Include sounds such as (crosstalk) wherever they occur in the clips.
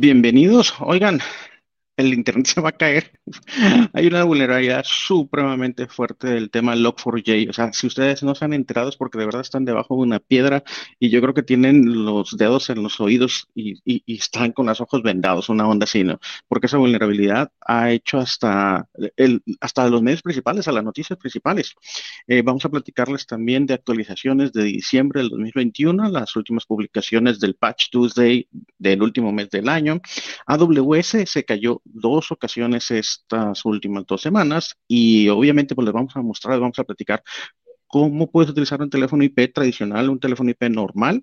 Bienvenidos. Oigan, el internet se va a caer. (laughs) Hay una vulnerabilidad supremamente fuerte del tema Log4j. O sea, si ustedes no se han enterado es porque de verdad están debajo de una piedra y yo creo que tienen los dedos en los oídos y, están con los ojos vendados, una onda así, ¿no? Porque esa vulnerabilidad ha hecho hasta, el, hasta los medios principales, a las noticias principales. Eh, vamos a platicarles también de actualizaciones de diciembre del 2021, las últimas publicaciones del Patch Tuesday del último mes del año. AWS se cayó dos ocasiones estas últimas dos semanas y obviamente pues les vamos a mostrar, les vamos a platicar cómo puedes utilizar un teléfono IP tradicional, un teléfono IP normal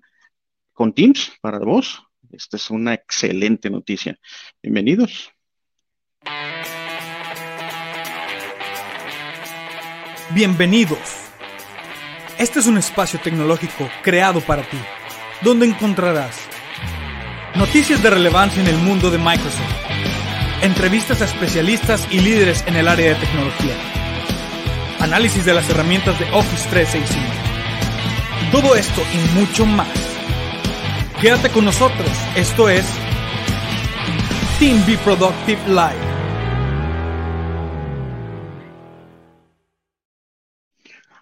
con Teams para vos. Esta es una excelente noticia. Bienvenidos. Bienvenidos. Este es un espacio tecnológico creado para ti, donde encontrarás noticias de relevancia en el mundo de Microsoft entrevistas a especialistas y líderes en el área de tecnología, análisis de las herramientas de Office 365. Todo esto y mucho más. Quédate con nosotros, esto es Team Be Productive Live.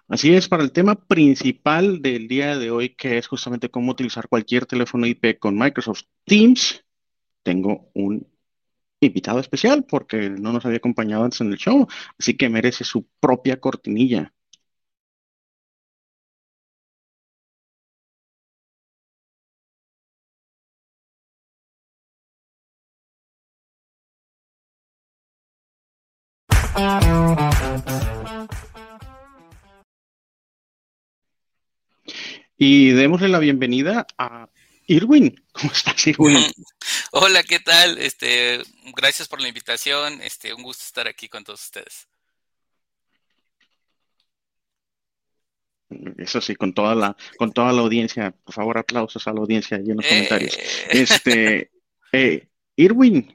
Así es, para el tema principal del día de hoy, que es justamente cómo utilizar cualquier teléfono IP con Microsoft Teams, tengo un invitado especial porque no nos había acompañado antes en el show, así que merece su propia cortinilla. Y démosle la bienvenida a Irwin. ¿Cómo estás, Irwin? (laughs) Hola, ¿qué tal? Este, gracias por la invitación. Este, un gusto estar aquí con todos ustedes. Eso sí, con toda la, con toda la audiencia, por favor, aplausos a la audiencia y en los comentarios. Eh. Este, (laughs) eh, Irwin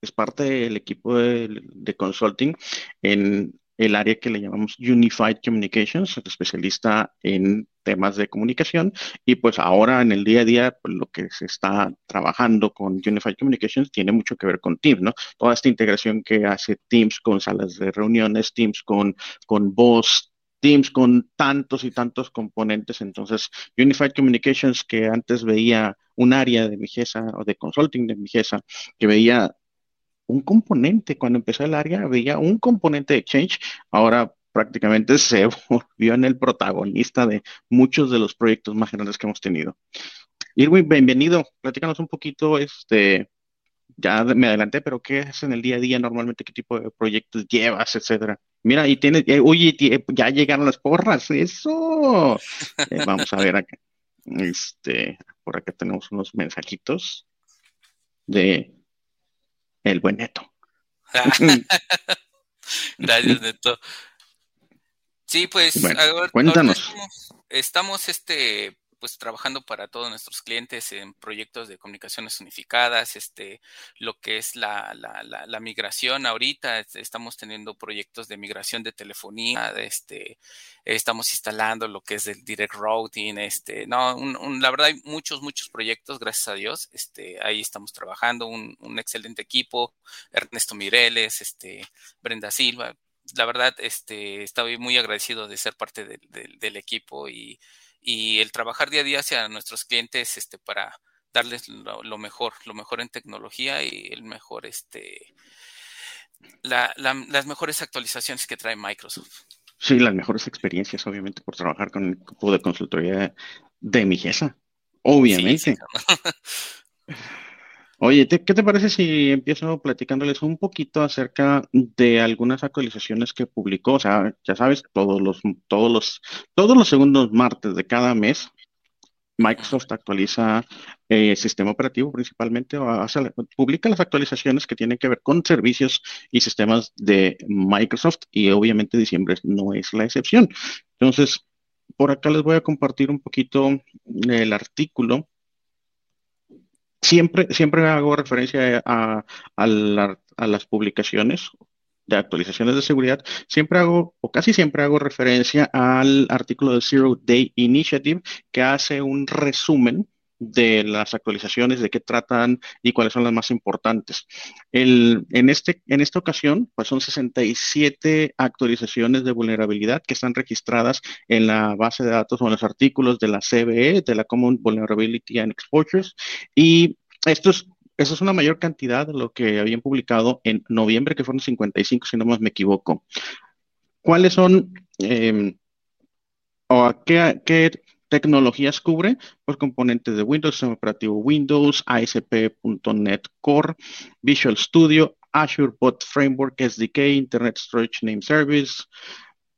es parte del equipo de, consulting en el área que le llamamos Unified Communications, especialista en temas de comunicación y pues ahora en el día a día pues, lo que se está trabajando con Unified Communications tiene mucho que ver con Teams, ¿no? Toda esta integración que hace Teams con salas de reuniones, Teams con, con voz, Teams con tantos y tantos componentes. Entonces, Unified Communications, que antes veía un área de Mijesa o de consulting de Mijesa, que veía un componente, cuando empezó el área, veía un componente de Exchange, ahora prácticamente se (laughs) volvió en el protagonista de muchos de los proyectos más grandes que hemos tenido. Irwin, bienvenido. Platícanos un poquito, este, ya me adelanté, pero ¿qué es en el día a día normalmente? ¿Qué tipo de proyectos llevas, etcétera? Mira, y tienes, eh, oye, ya llegaron las porras, eso. Eh, vamos a ver acá. Este, por acá tenemos unos mensajitos de el buen Neto. (laughs) Gracias, (laughs) Neto. Sí, pues cuéntanos. Estamos, este pues trabajando para todos nuestros clientes en proyectos de comunicaciones unificadas, este, lo que es la, la, la, migración ahorita, estamos teniendo proyectos de migración de telefonía, este, estamos instalando lo que es el direct routing, este, no, la verdad hay muchos, muchos proyectos, gracias a Dios, este, ahí estamos trabajando, un, un excelente equipo, Ernesto Mireles, este, Brenda Silva, la verdad, este, estoy muy agradecido de ser parte del equipo y, el trabajar día a día hacia nuestros clientes, este, para darles lo, mejor, lo mejor en tecnología y el mejor, este, las mejores actualizaciones que trae Microsoft. Sí, las mejores experiencias, obviamente, por trabajar con el equipo de consultoría de Mijesa. Obviamente. (laughs) Oye, ¿qué te parece si empiezo platicándoles un poquito acerca de algunas actualizaciones que publicó? O sea, ya sabes, todos los, todos los, todos los segundos martes de cada mes, Microsoft actualiza el eh, sistema operativo principalmente, o publica las actualizaciones que tienen que ver con servicios y sistemas de Microsoft y obviamente diciembre no es la excepción. Entonces, por acá les voy a compartir un poquito el artículo siempre, siempre hago referencia a, las publicaciones de actualizaciones de seguridad, siempre hago, o casi siempre hago referencia al artículo de Zero Day Initiative, que hace un resumen de las actualizaciones, de qué tratan y cuáles son las más importantes. El, en, este, en esta ocasión, pues son 67 actualizaciones de vulnerabilidad que están registradas en la base de datos o en los artículos de la CVE, de la Common Vulnerability and Exposures, y esto es esa es una mayor cantidad de lo que habían publicado en noviembre, que fueron 55, si no más me equivoco. ¿Cuáles son em, o qué, qué, tecnologías cubre? Pues componentes de Windows, operativo Windows, ASP.NET Core, Visual Studio, Azure Bot Framework, SDK, Internet Storage Name Service,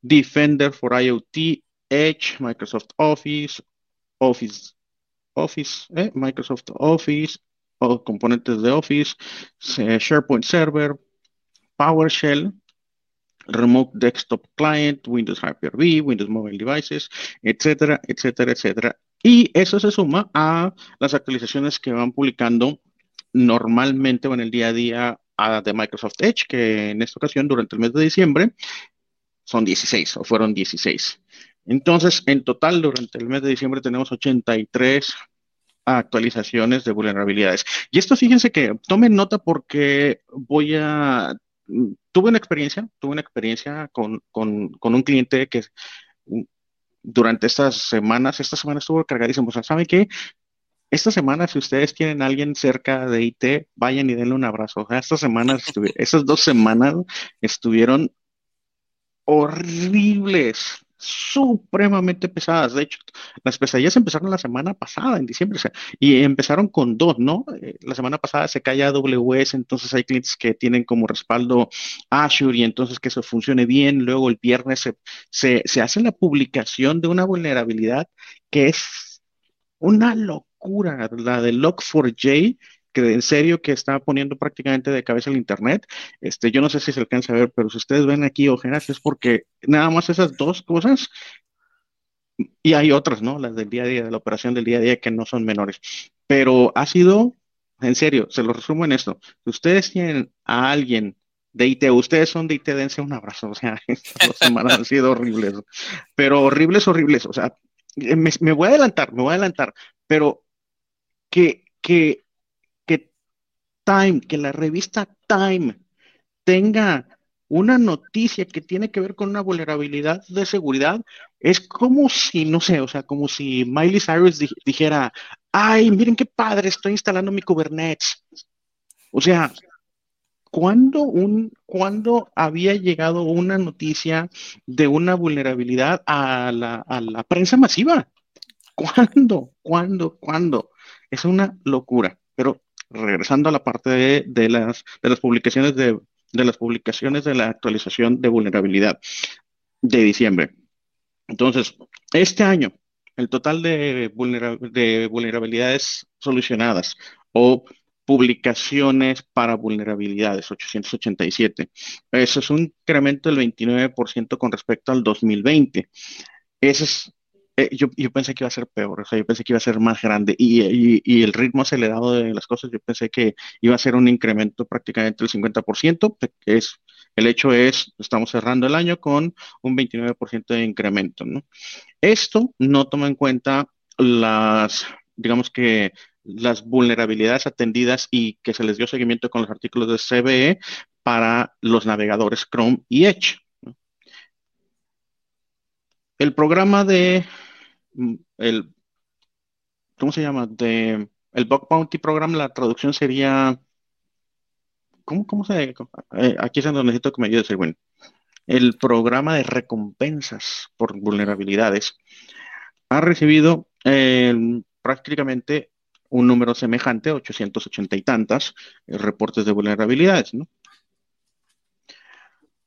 Defender for IoT, Edge, Microsoft Office, Office, Office, eh, Microsoft Office, o componentes de Office, eh, SharePoint Server, PowerShell, Remote Desktop Client, Windows Hyper-V, Windows Mobile Devices, etcétera, etcétera, etcétera. Y eso se suma a las actualizaciones que van publicando normalmente o en el día a día de Microsoft Edge, que en esta ocasión, durante el mes de diciembre, son 16 o fueron 16. Entonces, en total, durante el mes de diciembre tenemos 83 actualizaciones de vulnerabilidades. Y esto fíjense que tomen nota porque voy a tuve una experiencia, tuve una experiencia con, un cliente que durante estas semanas, esta semana estuvo cargadísimo. O sea, ¿saben qué? Esta semana, si ustedes tienen a alguien cerca de IT, vayan y denle un abrazo. O sea, estas semanas, (laughs) esas dos semanas estuvieron horribles, supremamente pesadas. De hecho, las pesadillas empezaron la semana pasada, en diciembre, y empezaron con dos, ¿no? Eh, la semana pasada se cae AWS, entonces hay clientes que tienen como respaldo Azure y entonces que eso funcione bien. Luego el viernes se, se hace la publicación de una vulnerabilidad que es una locura, la de Log4j, que en serio que está poniendo prácticamente de cabeza el Internet. Este, yo no sé si se alcanza a ver, pero si ustedes ven aquí ojeras es porque nada más esas dos cosas y hay otras, ¿no? Las del día a día, de la operación del día a día que no son menores. Pero ha sido, en serio, se lo resumo en esto. Si ustedes tienen a alguien de IT, ustedes son de IT, dense un abrazo. (laughs) O sea, estas dos semanas han sido horribles, pero horribles, horribles. O sea, me, me voy a adelantar, me voy a adelantar, pero que, que Time, que la revista Time tenga una noticia que tiene que ver con una vulnerabilidad de seguridad, es como si, no sé, o sea, como si Miley Cyrus dijera, ay, miren qué padre, estoy instalando mi Kubernetes. O sea, ¿cuándo, un, ¿cuándo había llegado una noticia de una vulnerabilidad a la, a la prensa masiva? ¿Cuándo? ¿Cuándo? ¿Cuándo? Es una locura. Pero regresando a la parte de, las, de las publicaciones de, las publicaciones de la actualización de vulnerabilidad de diciembre. Entonces, este año, el total de, de vulnerabilidades solucionadas o publicaciones para vulnerabilidades, 887. Eso es un incremento del 29% con respecto al 2020. Ese es eh, yo, pensé que iba a ser peor, o sea, yo pensé que iba a ser más grande y, el ritmo acelerado de las cosas, yo pensé que iba a ser un incremento prácticamente del 50%, que es, el hecho es, estamos cerrando el año con un 29% de incremento, ¿no? Esto no toma en cuenta las, digamos que las vulnerabilidades atendidas y que se les dio seguimiento con los artículos de CVE para los navegadores Chrome y Edge. El programa de Mm, el, ¿cómo se llama? De, el Bug Bounty Program, la traducción sería, ¿cómo, cómo se, eh, aquí es donde necesito que me ayude, Erwin. El programa de recompensas por vulnerabilidades ha recibido eh, prácticamente un número semejante, 880 y tantas, eh, reportes de vulnerabilidades, ¿no?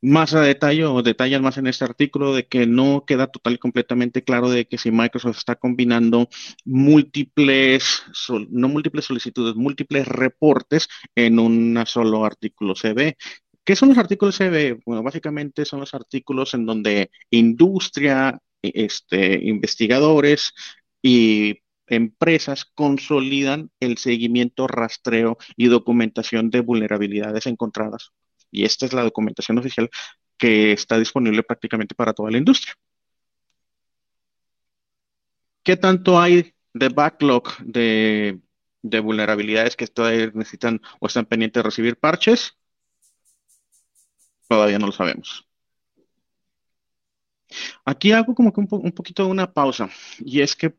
Más a detalle o detallan más en este artículo de que no queda total y completamente claro de que si Microsoft está combinando múltiples, no múltiples solicitudes, múltiples reportes en un solo artículo CB. ¿Qué son los artículos CB? Bueno, básicamente son los artículos en donde industria, este, investigadores y empresas consolidan el seguimiento, rastreo y documentación de vulnerabilidades encontradas y esta es la documentación oficial que está disponible prácticamente para toda la industria. ¿Qué tanto hay de backlog de, de vulnerabilidades que todavía necesitan o están pendientes de recibir parches, todavía no lo sabemos. Aquí hago como que un, un poquito de una pausa y es que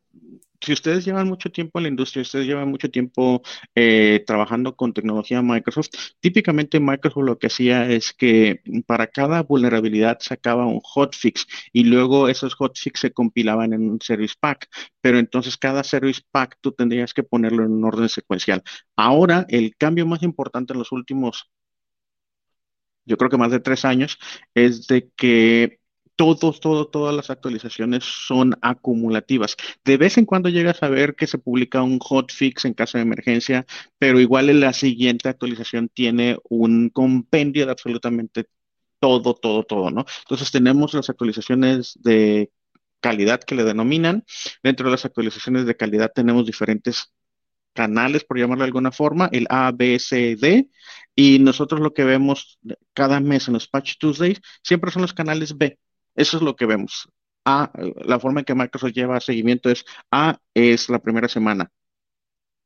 si ustedes llevan mucho tiempo en la industria, ustedes llevan mucho tiempo eh, trabajando con tecnología Microsoft, típicamente Microsoft lo que hacía es que para cada vulnerabilidad sacaba un hotfix y luego esos hotfix se compilaban en un service pack, pero entonces cada service pack tú tendrías que ponerlo en un orden secuencial. Ahora, el cambio más importante en los últimos, yo creo que más de tres años, es de que todos, todo, todas las actualizaciones son acumulativas. De vez en cuando llegas a ver que se publica un hotfix en caso de emergencia, pero igual en la siguiente actualización tiene un compendio de absolutamente todo, todo, todo, ¿no? Entonces tenemos las actualizaciones de calidad que le denominan. Dentro de las actualizaciones de calidad tenemos diferentes canales, por llamarlo de alguna forma, el A, B, C, D, y nosotros lo que vemos cada mes en los Patch Tuesdays siempre son los canales B. Eso es lo que vemos. A, la forma en que Microsoft lleva seguimiento es A es la primera semana.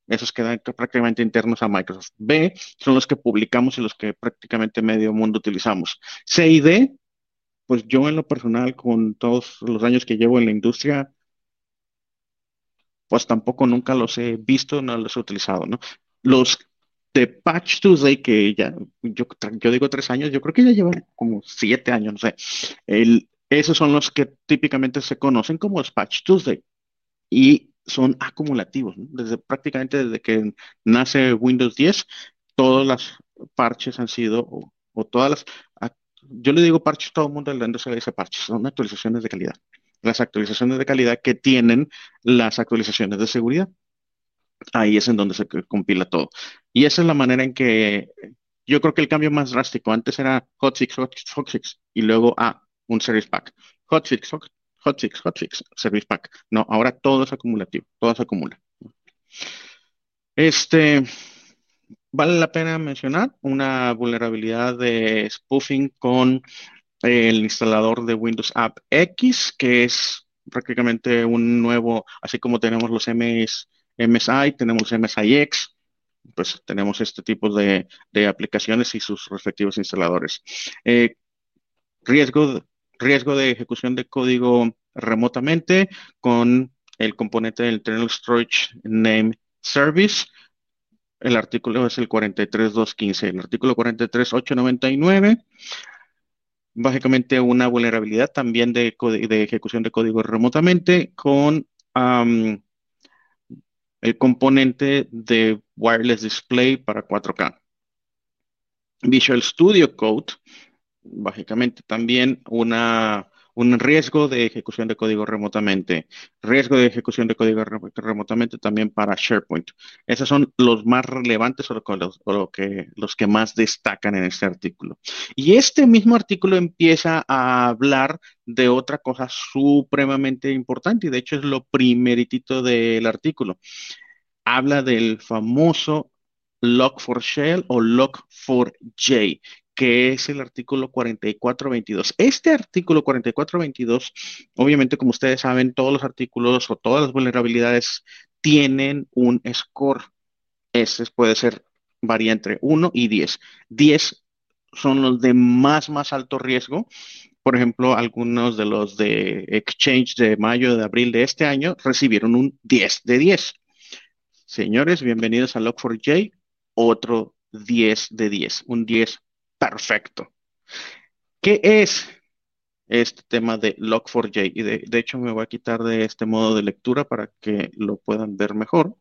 Esos quedan prácticamente internos a Microsoft. B son los que publicamos y los que prácticamente medio mundo utilizamos. C y D, pues yo en lo personal, con todos los años que llevo en la industria, pues tampoco nunca los he visto, no los he utilizado, ¿no? Los de Patch Tuesday, que ya, yo, yo digo tres años, yo creo que ya llevan como siete años, no sé. El, esos son los que típicamente se conocen como los Patch Tuesday y son acumulativos. Desde prácticamente desde que nace Windows 10, todas las parches han sido, o, todas las, yo le digo parches, todo el mundo le dice parches, son actualizaciones de calidad. Las actualizaciones de calidad que tienen las actualizaciones de seguridad. Ahí es en donde se compila todo. Y esa es la manera en que yo creo que el cambio más drástico, antes era hotfix, hotfix, hotfix, y luego, a un service pack. Hotfix, hotfix, hotfix, service pack. No, ahora todo es acumulativo, todo se acumula. Este, vale la pena mencionar una vulnerabilidad de spoofing con el instalador de Windows App X, que es prácticamente un nuevo, así como tenemos los MS, MSI, tenemos MSIX, pues tenemos este tipo de, aplicaciones y sus respectivos instaladores. Eh, riesgo riesgo de ejecución de código remotamente con el componente del Internal Storage Name Service. El artículo es el 43215. El artículo 43899, básicamente una vulnerabilidad también de, de ejecución de código remotamente con el componente de Wireless Display para 4K. Visual Studio Code básicamente también una, un riesgo de ejecución de código remotamente, riesgo de ejecución de código remotamente también para SharePoint. Esos son los más relevantes o, los, lo que, los que más destacan en este artículo. Y este mismo artículo empieza a hablar de otra cosa supremamente importante y de hecho es lo primeritito del artículo. Habla del famoso Log4Shell o Log4j, que es el artículo 4422. Este artículo 4422, obviamente, como ustedes saben, todos los artículos o todas las vulnerabilidades tienen un score. Ese puede ser, varía entre 1 y 10. 10 son los de más, más alto riesgo. Por ejemplo, algunos de los de Exchange de mayo, de abril de este año recibieron un 10 de 10. Señores, bienvenidos a Log4j, otro 10 de 10, un 10 perfecto. ¿Qué es este tema de Log4j? Y de, hecho me voy a quitar de este modo de lectura para que lo puedan ver mejor.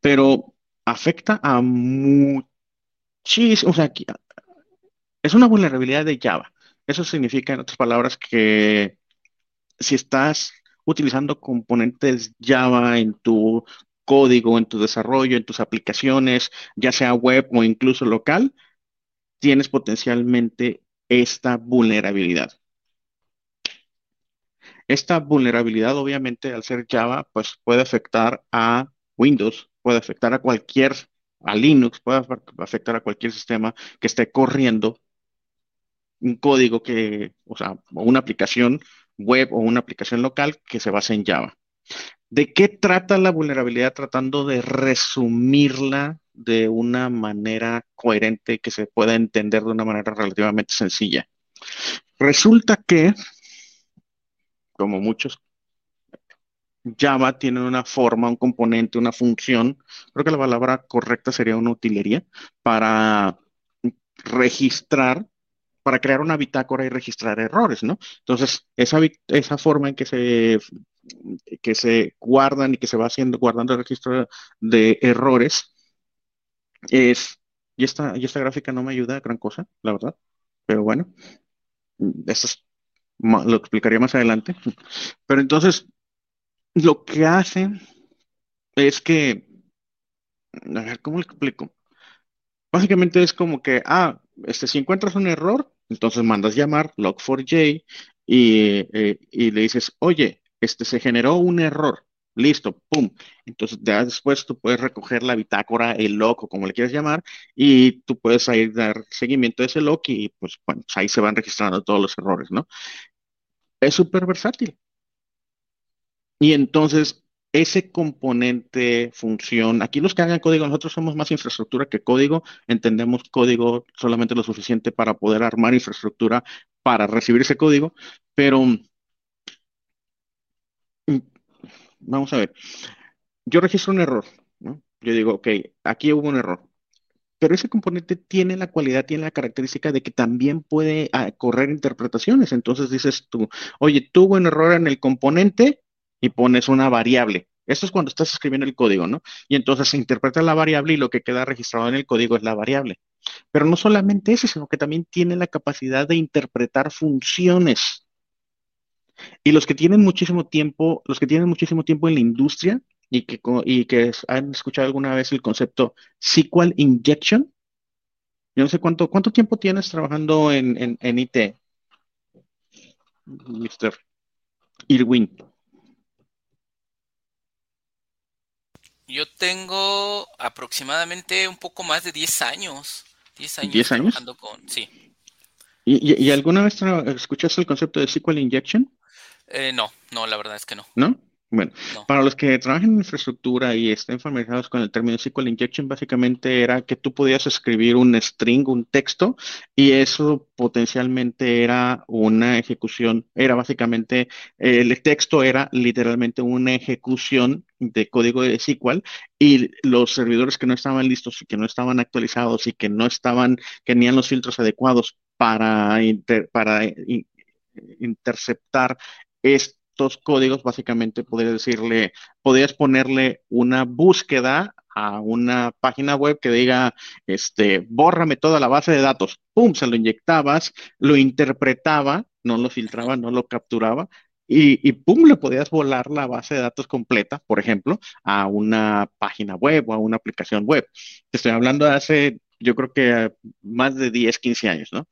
Pero afecta a muchísimos, o sea, es una vulnerabilidad de Java. Eso significa, en otras palabras, que si estás utilizando componentes Java en tu código, en tu desarrollo, en tus aplicaciones, ya sea web o incluso local, tienes potencialmente esta vulnerabilidad. Esta vulnerabilidad, obviamente, al ser Java, pues puede afectar a Windows, puede afectar a cualquier, a Linux, puede afectar a cualquier sistema que esté corriendo un código que, o sea, una aplicación web o una aplicación local que se base en Java. ¿De qué trata la vulnerabilidad? Tratando de resumirla de una manera coherente que se pueda entender de una manera relativamente sencilla. Resulta que, como muchos Java tiene una forma, un componente, una función, creo que la palabra correcta sería una utilería, para registrar, para crear una bitácora y registrar errores, ¿no? Entonces, esa, esa forma en que se, que se guardan y que se va haciendo, guardando el registro de errores, es, y esta, y esta gráfica no me ayuda a gran cosa, la verdad, pero bueno, eso lo explicaría más adelante. Pero entonces, lo que hace es que, a ver, ¿cómo le explico? Básicamente es como que, ah, este, si encuentras un error, entonces mandas llamar log4j y, eh, y le dices, oye, este se generó un error. Listo, pum. Entonces, ya después tú puedes recoger la bitácora, el log o como le quieras llamar, y tú puedes ahí dar seguimiento a ese log y pues ahí se van registrando todos los errores, ¿no? Es súper versátil. Y entonces, ese componente, función, aquí los que hagan código, nosotros somos más infraestructura que código, entendemos código solamente lo suficiente para poder armar infraestructura para recibir ese código, pero vamos a ver, yo registro un error, ¿no? Yo digo, ok, aquí hubo un error, pero ese componente tiene la cualidad, tiene la característica de que también puede ah, correr interpretaciones. Entonces dices tú, oye, tuvo un error en el componente y pones una variable. Esto es cuando estás escribiendo el código, ¿no? Y entonces se interpreta la variable y lo que queda registrado en el código es la variable. Pero no solamente eso, sino que también tiene la capacidad de interpretar funciones. Y los que tienen muchísimo tiempo, los que tienen muchísimo tiempo en la industria y que, y que han escuchado alguna vez el concepto SQL injection, yo no sé cuánto, cuánto tiempo tienes trabajando en, en, IT, Mr. Irwin. Yo tengo aproximadamente un poco más de 10 años. 10 años, ¿10 años? trabajando con. Sí. ¿Y, y alguna vez escuchaste el concepto de SQL injection? Eh, no, no, la verdad es que no. ¿No? Bueno, para los que trabajan en infraestructura y estén familiarizados con el término SQL injection, básicamente era que tú podías escribir un string, un texto, y eso potencialmente era una ejecución, era básicamente, el texto era literalmente una ejecución de código de SQL y los servidores que no estaban listos y que no estaban actualizados y que no estaban, que tenían los filtros adecuados para, para interceptar estos códigos, básicamente podrías decirle, podrías ponerle una búsqueda a una página web que diga, este, bórrame toda la base de datos. Pum, se lo inyectabas, lo interpretaba, no lo filtraba, no lo capturaba. Y, y, pum, le podías volar la base de datos completa, por ejemplo, a una página web o a una aplicación web. Te estoy hablando de hace, yo creo que más de 10, 15 años, ¿no?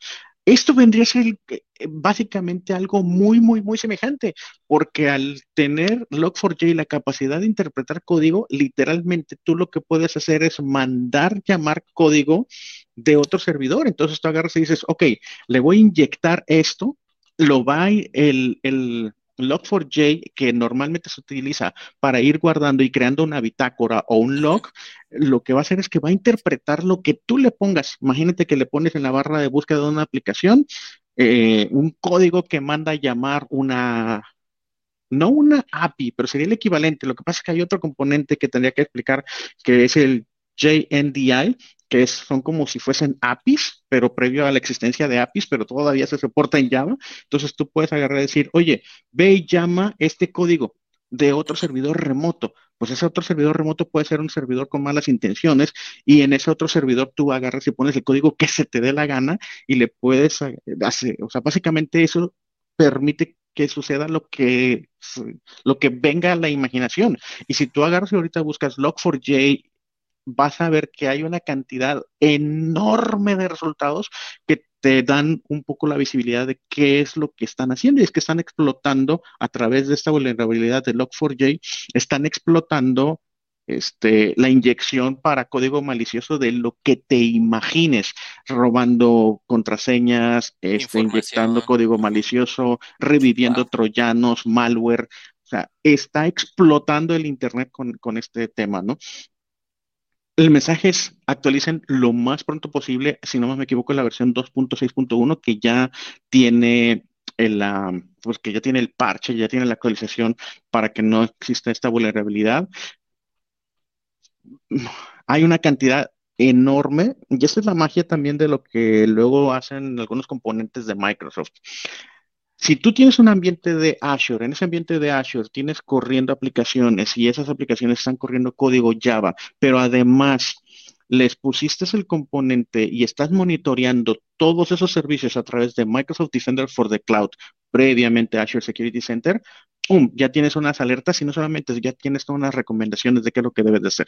Esto vendría a ser eh, básicamente algo muy, muy, muy semejante, porque al tener Log4j la capacidad de interpretar código, literalmente tú lo que puedes hacer es mandar llamar código de otro servidor. Entonces tú agarras y dices, ok, le voy a inyectar esto, lo va el, el Log4j, que normalmente se utiliza para ir guardando y creando una bitácora o un log, lo que va a hacer es que va a interpretar lo que tú le pongas. Imagínate que le pones en la barra de búsqueda de una aplicación eh, un código que manda a llamar una, no una API, pero sería el equivalente. Lo que pasa es que hay otro componente que tendría que explicar, que es el JNDI, que son como si fuesen APIs, pero previo a la existencia de APIs, pero todavía se soporta en Java. Entonces tú puedes agarrar y decir, oye, ve y llama este código de otro servidor remoto. Pues ese otro servidor remoto puede ser un servidor con malas intenciones y en ese otro servidor tú agarras y pones el código que se te dé la gana y le puedes hacer, o sea, básicamente eso permite que suceda lo que, lo que venga a la imaginación. Y si tú agarras y ahorita buscas Log4j vas a ver que hay una cantidad enorme de resultados que te dan un poco la visibilidad de qué es lo que están haciendo. Y es que están explotando a través de esta vulnerabilidad de Log4j, están explotando este, la inyección para código malicioso de lo que te imagines, robando contraseñas, este, inyectando código malicioso, reviviendo troyanos, malware, O sea, está explotando el Internet con, con este tema, ¿no? El mensaje es actualicen lo más pronto posible, si no me equivoco, la versión 2.6.1 que ya tiene el, pues que ya tiene el parche, ya tiene la actualización para que no exista esta vulnerabilidad. Hay una cantidad enorme, y esa es la magia también de lo que luego hacen algunos componentes de Microsoft. Si tú tienes un ambiente de Azure, en ese ambiente de Azure tienes corriendo aplicaciones y esas aplicaciones están corriendo código Java, pero además les pusiste el componente y estás monitoreando todos esos servicios a través de Microsoft Defender for the Cloud, previamente Azure Security Center, ¡pum! ya tienes unas alertas y no solamente ya tienes unas recomendaciones de qué es lo que debes de hacer.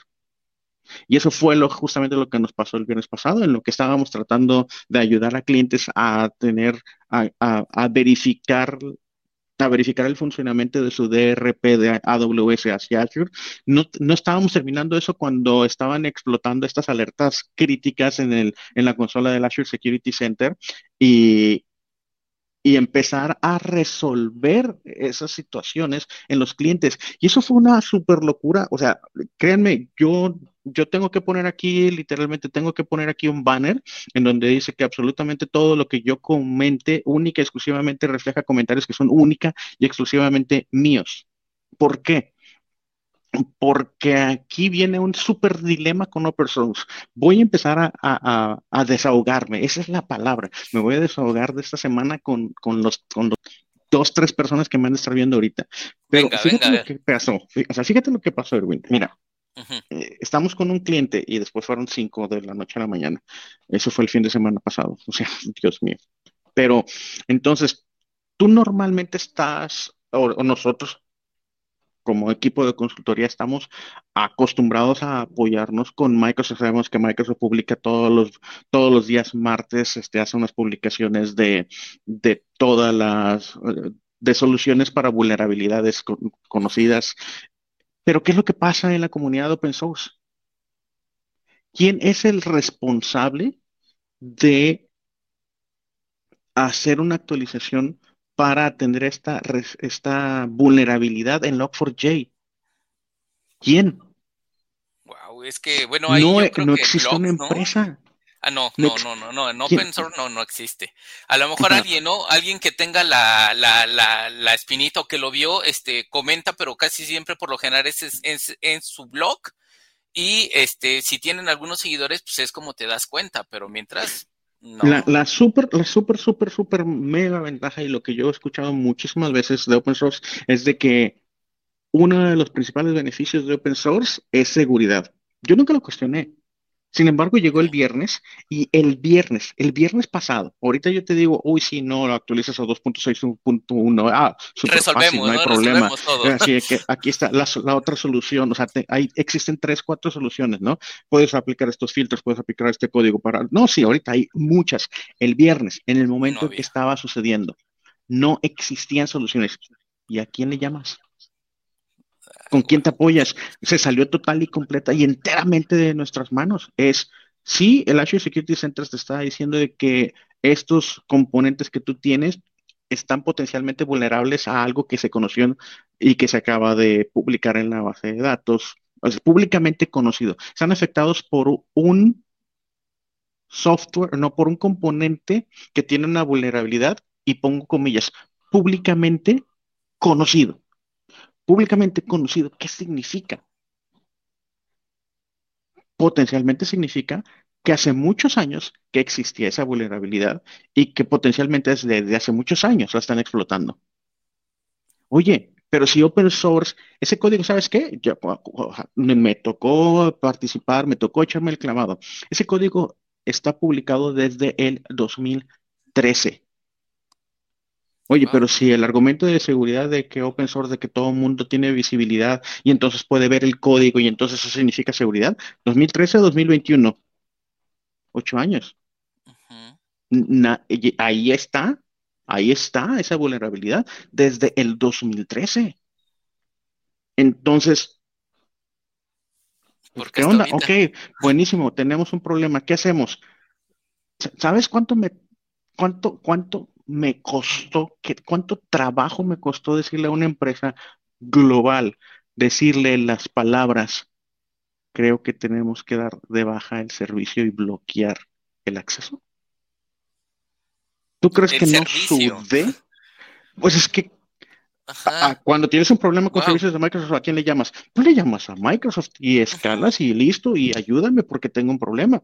Y eso fue lo, justamente lo que nos pasó el viernes pasado, en lo que estábamos tratando de ayudar a clientes a tener, a, verificar a verificar el funcionamiento de su DRP de AWS hacia Azure. No, no, estábamos terminando eso cuando estaban explotando estas alertas críticas en, el, en la consola del Azure Security Center y, y empezar a resolver esas situaciones en los clientes. Y eso fue una super locura. O sea, créanme, yo, yo tengo que poner aquí, literalmente tengo que poner aquí un banner en donde dice que absolutamente todo lo que yo comente única y exclusivamente refleja comentarios que son única y exclusivamente míos. ¿Por qué? Porque aquí viene un súper dilema con Open Source. Voy a empezar a, desahogarme, esa es la palabra. Me voy a desahogar de esta semana con, los, con dos, tres personas que me han estado viendo ahorita. Pero fíjate lo que pasó. O sea, fíjate lo que pasó, Erwin. Mira, eh, estamos con un cliente y después fueron cinco de la noche a la mañana. Eso fue el fin de semana pasado. O sea, (laughs) Dios mío. Pero entonces, tú normalmente estás, o nosotros como equipo de consultoría estamos acostumbrados a apoyarnos con Microsoft. Sabemos que Microsoft publica todos los, todos los días martes, este, hace unas publicaciones de, de todas las de soluciones para vulnerabilidades conocidas. Pero ¿qué es lo que pasa en la comunidad open source? ¿Quién es el responsable de hacer una actualización para atender esta, esta vulnerabilidad en Log4j? ¿Quién? Wow, es que, bueno, ahí no, yo creo no que existe una empresa. Ah, no, no, no, no, no, en open source no, no existe. A lo mejor alguien, ¿no? Alguien que tenga la, la, la, la, espinita o que lo vio, este, comenta, pero casi siempre por lo general es, es, en su blog. Y este, si tienen algunos seguidores, pues es como te das cuenta, pero mientras, la, la super, la super, super, super mega ventaja y lo que yo he escuchado muchísimas veces de open source es de que uno de los principales beneficios de open source es seguridad. Yo nunca lo cuestioné. Sin embargo, llegó el viernes y el viernes, el viernes pasado, ahorita yo te digo, uy, si no, lo actualizas a 2.6.1, ah, super fácil, no hay problema. Así que aquí está la, otra solución, o sea, hay, existen tres, cuatro soluciones, ¿no? Puedes aplicar estos filtros, puedes aplicar este código para... No, sí, ahorita hay muchas. El viernes, en el momento que estaba sucediendo, no existían soluciones. ¿Y a quién le llamas? ¿Con quién te apoyas? Se salió total y completa y enteramente de nuestras manos. Es, sí, el Azure Security Center te está diciendo de que estos componentes que tú tienes están potencialmente vulnerables a algo que se conoció y que se acaba de publicar en la base de datos, es públicamente conocido. Están afectados por un software, no por un componente que tiene una vulnerabilidad y pongo comillas, públicamente conocido públicamente conocido. ¿Qué significa? Potencialmente significa que hace muchos años que existía esa vulnerabilidad y que potencialmente desde, hace muchos años la están explotando. Oye, pero si open source, ese código, ¿sabes qué? Me tocó participar, me tocó echarme el clavado. Ese código está publicado desde el 2013. Oye, pero si el argumento de seguridad de que open source, de que todo el mundo tiene visibilidad y entonces puede ver el código y entonces eso significa seguridad, 2013 a 2021, ocho años. ahí está, ahí está esa vulnerabilidad desde el 2013. Entonces, ¿qué onda? Ok, buenísimo, tenemos un problema, ¿qué hacemos? ¿Sabes cuánto me, cuánto, cuánto me costó, ¿qué, cuánto trabajo me costó decirle a una empresa, global, decirle las palabras, creo que tenemos que dar de baja el servicio y bloquear el acceso. ¿Tú crees que no sude? Pues es que cuando tienes un problema con servicios de Microsoft, ¿a quién le llamas? Tú le llamas a Microsoft y escalas y listo y ayúdame porque tengo un problema.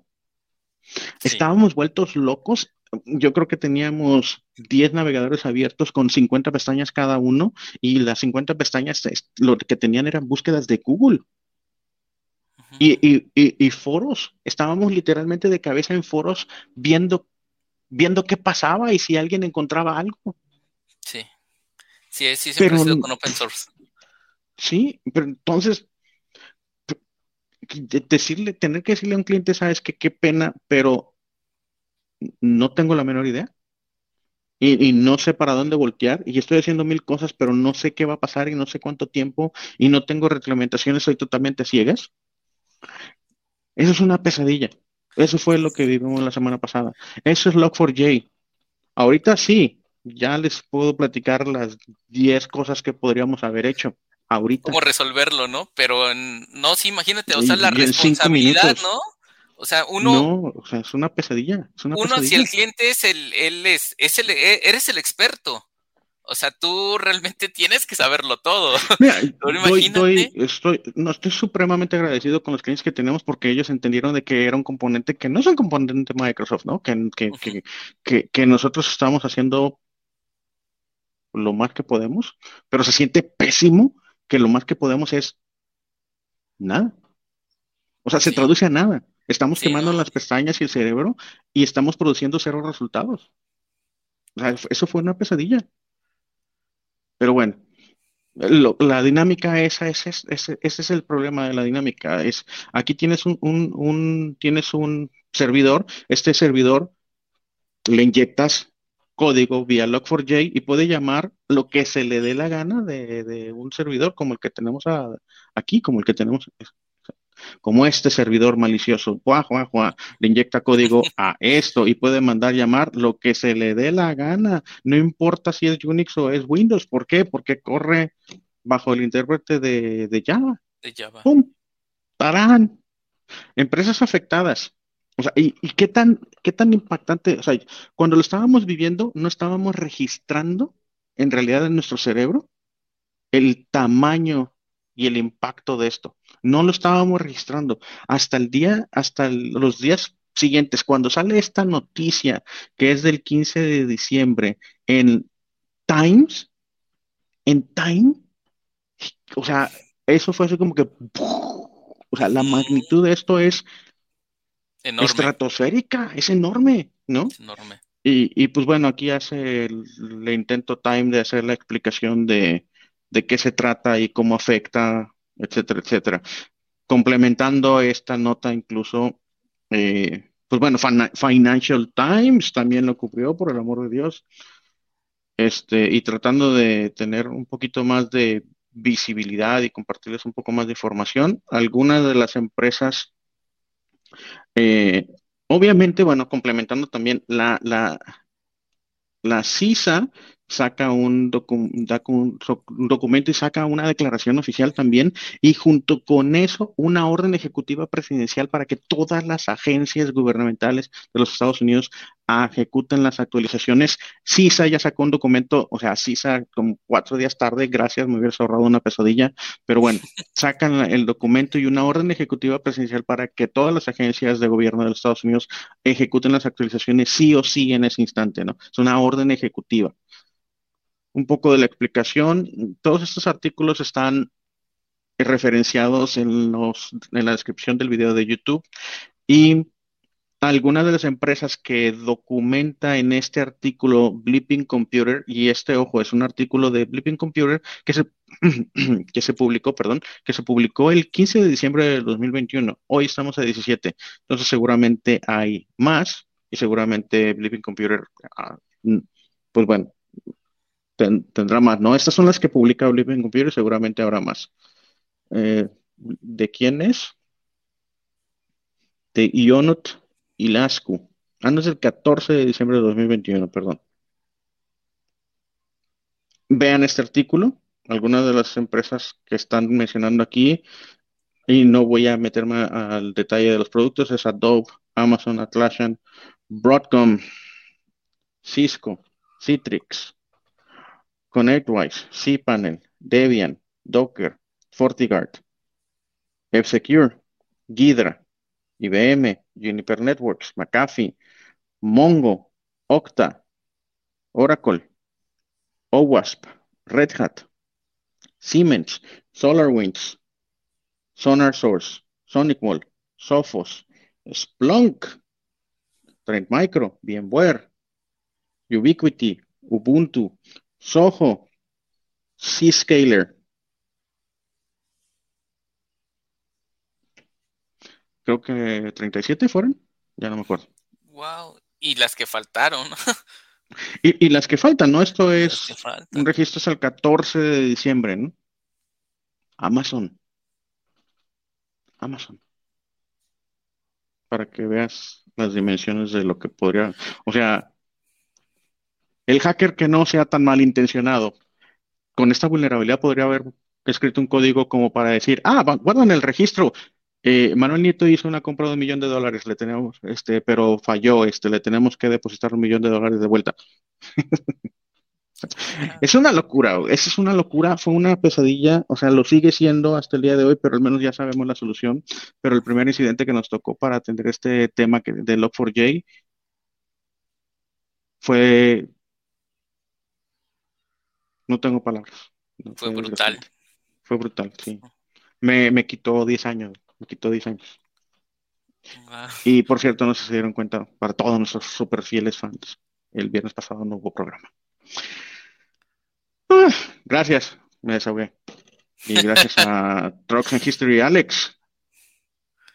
Estábamos vueltos locos. Yo creo que teníamos 10 navegadores abiertos con 50 pestañas cada uno y las 50 pestañas lo que tenían eran búsquedas de Google. y, foros. Estábamos literalmente de cabeza en foros viendo, viendo qué pasaba y si alguien encontraba algo. Sí. Sí, sí, siempre pero, con open source. Sí, pero entonces, decirle, tener que decirle a un cliente, sabes que qué pena, pero no tengo la menor idea. Y, no sé para dónde voltear, y estoy haciendo mil cosas, pero no sé qué va a pasar y no sé cuánto tiempo, y no tengo reglamentaciones, soy totalmente ciegas. Eso es una pesadilla. Eso fue lo que vivimos la semana pasada. Eso es Log4j. Ahorita sí, ya les puedo platicar las 10 cosas que podríamos haber hecho ahorita. Cómo resolverlo, ¿no? Pero no, sí, imagínate, o sea, la responsabilidad, ¿no? O sea, uno. No, o sea, es una pesadilla. uno, si el cliente es el, él es, es el, e, eres el experto. O sea, tú realmente tienes que saberlo todo. (laughs) Mira, (laughs) estoy, no, estoy supremamente agradecido con los clientes que tenemos porque ellos entendieron de que era un componente que no es un componente de Microsoft, ¿no? Que, que, que, que nosotros estamos haciendo lo más que podemos, pero se siente pésimo que lo más que podemos es nada. O sea, se traduce a nada. Estamos quemando las pestañas y el cerebro y estamos produciendo cero resultados. O sea, eso fue una pesadilla. Pero bueno, la dinámica esa, ese, ese, es el problema de la dinámica. Es, aquí tienes un, un, tienes un servidor, este servidor le inyectas código vía Log4j y puede llamar lo que se le dé la gana de, un servidor como el que tenemos aquí, como el que tenemos, como este servidor malicioso, le inyecta código (laughs) a esto y puede mandar llamar lo que se le dé la gana, no importa si es Unix o es Windows, ¿por qué? Porque corre bajo el intérprete de, Java. De Java. ¡Pum! ¡Tarán! Empresas afectadas. O sea, ¿y, qué, tan, qué tan impactante? O sea, cuando lo estábamos viviendo, no estábamos registrando en realidad en nuestro cerebro el tamaño y el impacto de esto. No lo estábamos registrando. Hasta el día, hasta los días siguientes, cuando sale esta noticia que es del 15 de diciembre en Times, en Time, o sea, eso fue así como que, o sea, la magnitud de esto es estratosférica, es enorme, ¿no? Es enorme. Y, pues bueno, aquí hace el, intento Time de hacer la explicación de, qué se trata y cómo afecta, etcétera, etcétera. Complementando esta nota incluso, eh, pues bueno, Financial Times también lo cubrió, por el amor de Dios. Este, y tratando de tener un poquito más de visibilidad y compartirles un poco más de información, algunas de las empresas eh, obviamente, bueno, complementando también la, la, la CISA saca un, documento y saca una declaración oficial también y junto con eso una orden ejecutiva presidencial para que todas las agencias gubernamentales de los Estados Unidos ejecuten las actualizaciones. CISA ya sacó un documento, o sea, CISA como cuatro días tarde, gracias, me hubiera ahorrado una pesadilla, pero bueno, (laughs) sacan el documento y una orden ejecutiva presidencial para que todas las agencias de gobierno de los Estados Unidos ejecuten las actualizaciones sí o sí en ese instante, ¿no? Es una orden ejecutiva un poco de la explicación. Todos estos artículos están referenciados en, los, en la descripción del video de YouTube y algunas de las empresas que documenta en este artículo Blipping Computer, y este, ojo, es un artículo de Blipping Computer que se, (clears throat) que se publicó, perdón, que se publicó el 15 de diciembre de 2021. Hoy estamos a 17, entonces seguramente hay más y seguramente Blipping Computer, ah, pues bueno, tendrá más, ¿no? Estas son las que publica Oblivion Computer, seguramente habrá más. Eh, ¿De quién es? De Ionut Ilascu. Ah, no es el 14 de diciembre de 2021, perdón. Vean este artículo, algunas de las empresas que están mencionando aquí, y no voy a meterme al detalle de los productos, es Adobe, Amazon, Atlassian, Broadcom, Cisco, Citrix, ConnectWise, cPanel, Debian, Docker, FortiGuard, F-Secure, Ghidra, IBM, Juniper Networks, McAfee, Mongo, Okta, Oracle, OWASP, Red Hat, Siemens, SolarWinds, SonarSource, SonicWall, Sophos, Splunk, Trend Micro, VMware, Ubiquiti, Ubuntu, Soho, Zscaler. Creo que 37 fueron, ya no me acuerdo. Wow, y las que faltaron. (laughs) y, las que faltan, ¿no? Esto es un registro es el 14 de diciembre, ¿no? Amazon. Amazon. Para que veas las dimensiones de lo que podría, o sea, el hacker que no sea tan malintencionado, con esta vulnerabilidad podría haber escrito un código como para decir, ah, guardan el registro. Eh, Manuel Nieto hizo una compra de un millón de dólares, le tenemos, este, pero falló, este, le tenemos que depositar un millón de dólares de vuelta. (laughs) Es una locura, esa es una locura, fue una pesadilla, o sea, lo sigue siendo hasta el día de hoy, pero al menos ya sabemos la solución. Pero el primer incidente que nos tocó para atender este tema que, de Log4j fue, no tengo palabras. fue, brutal. Fue brutal, sí. Me, me quitó 10 años, me quitó 10 años. Y por cierto, no sé si se dieron cuenta, para todos nuestros super fieles fans, el viernes pasado no hubo programa. Ah, gracias, me desahogué. Y gracias a (laughs) Trucks and History Alex.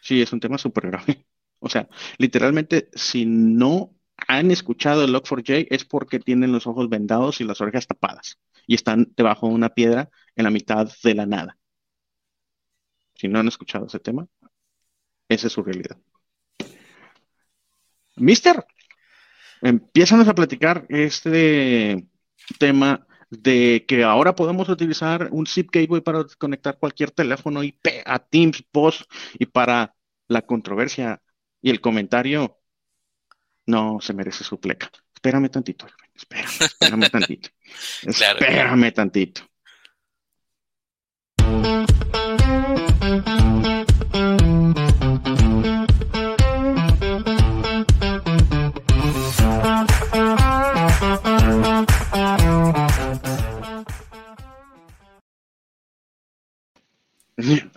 Sí, es un tema súper grave. O sea, literalmente, si no han escuchado el Log4j es porque tienen los ojos vendados y las orejas tapadas y están debajo de una piedra en la mitad de la nada. Si no han escuchado ese tema, esa es su realidad. Mister, empiezan a platicar este tema de que ahora podemos utilizar un zip gateway para conectar cualquier teléfono IP a Teams, Post y para la controversia y el comentario no se merece su pleca. Espérame tantito, espérame, espérame (laughs) tantito. Espérame tantito.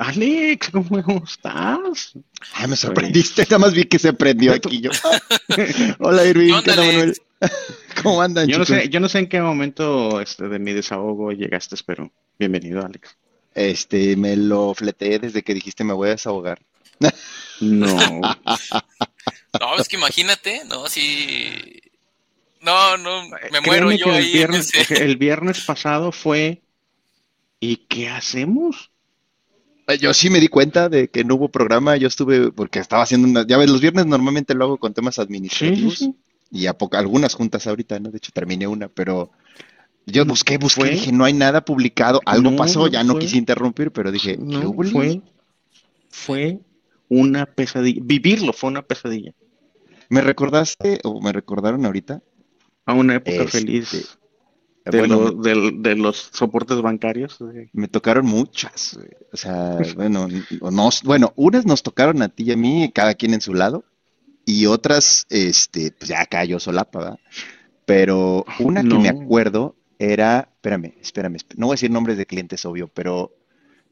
Alex, ¿cómo estás? Ay, me sorprendiste, nada más vi que se prendió aquí yo. (laughs) Hola Irving, ¿qué onda Manuel? (laughs) ¿Cómo andan? Yo no sé, yo no sé en qué momento este, de mi desahogo llegaste, pero bienvenido, Alex. Este, me lo fleteé desde que dijiste me voy a desahogar. No. (laughs) no, es que imagínate, ¿no? Si. No, no, me muero yo ahí. El viernes, el viernes pasado fue. ¿Y qué hacemos? Eh, yo sí me di cuenta de que no hubo programa, yo estuve, porque estaba haciendo una, ya ves, los viernes normalmente lo hago con temas administrativos y a poca, algunas juntas ahorita, ¿no? De hecho terminé una, pero yo busqué, busqué, dije, no hay nada publicado, algo pasó, ya no quise interrumpir, pero dije, no, fue, fue una pesadilla, vivirlo fue una pesadilla. ¿Me recordaste o me recordaron ahorita? A una época este, feliz de, los soportes bancarios. Me tocaron muchas. O sea, bueno, nos, bueno, unas nos tocaron a ti y a mí, cada quien en su lado, y otras, este, pues ya cayó solapa, ¿verdad? Pero una que me acuerdo era, espérame, espérame, no voy a decir nombres de clientes, obvio, pero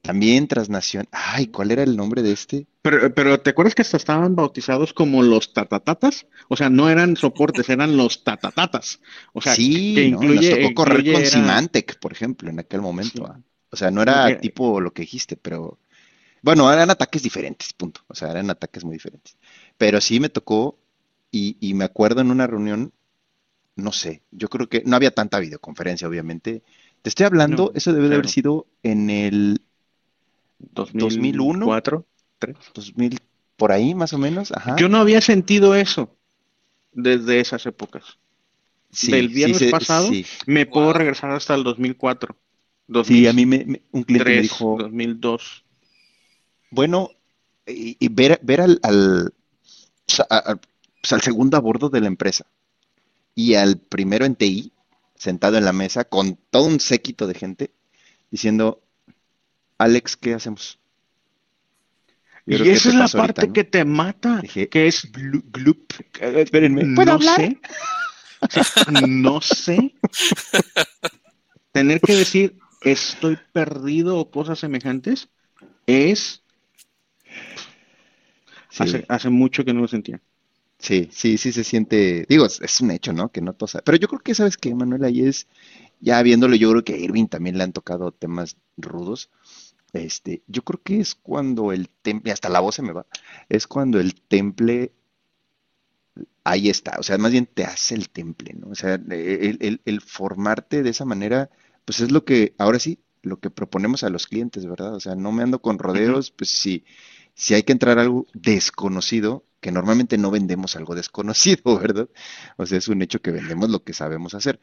también Transnación. Ay, ¿cuál era el nombre de este? Pero, pero ¿te acuerdas que hasta estaban bautizados como los tatatatas? O sea, no eran soportes, eran los tatatatas. O sea, sí, que incluye, nos tocó correr con Symantec, por ejemplo, en aquel momento. O sea, no era tipo lo que dijiste, pero bueno, eran ataques diferentes, punto. O sea, eran ataques muy diferentes. Pero sí me tocó y, y me acuerdo en una reunión, no sé, yo creo que no había tanta videoconferencia, obviamente. Te estoy hablando, eso debe de haber sido en el 2001, 2004, 2000, por ahí más o menos. Yo no había sentido eso desde esas épocas. Del viernes pasado me puedo regresar hasta el 2004. sí, a mí me, un cliente me dijo... 2002. Bueno, y, ver, ver al, al, pues, al segundo a bordo de la empresa y al primero en TI, sentado en la mesa con todo un séquito de gente, diciendo, Alex, ¿qué hacemos? y esa es la parte que te mata, que es gloop. Espérenme, ¿puedo hablar? no sé. Tener que decir estoy perdido o cosas semejantes es hace, hace mucho que no lo sentía. Sí, sí, sí se siente, digo, es, un hecho, ¿no? Que no tosa. Pero yo creo que, ¿sabes qué, Manuel? Ahí es, ya viéndolo, yo creo que a Irving también le han tocado temas rudos. Este, yo creo que es cuando el temple, hasta la voz se me va, es cuando el temple, ahí está, o sea, más bien te hace el temple, ¿no? O sea, el, el formarte de esa manera, pues es lo que, ahora sí, lo que proponemos a los clientes, ¿verdad? O sea, no me ando con rodeos, pues si, si hay que entrar a algo desconocido, que normalmente no vendemos algo desconocido, (laughs) ¿verdad? O sea, es un hecho que vendemos lo que sabemos hacer.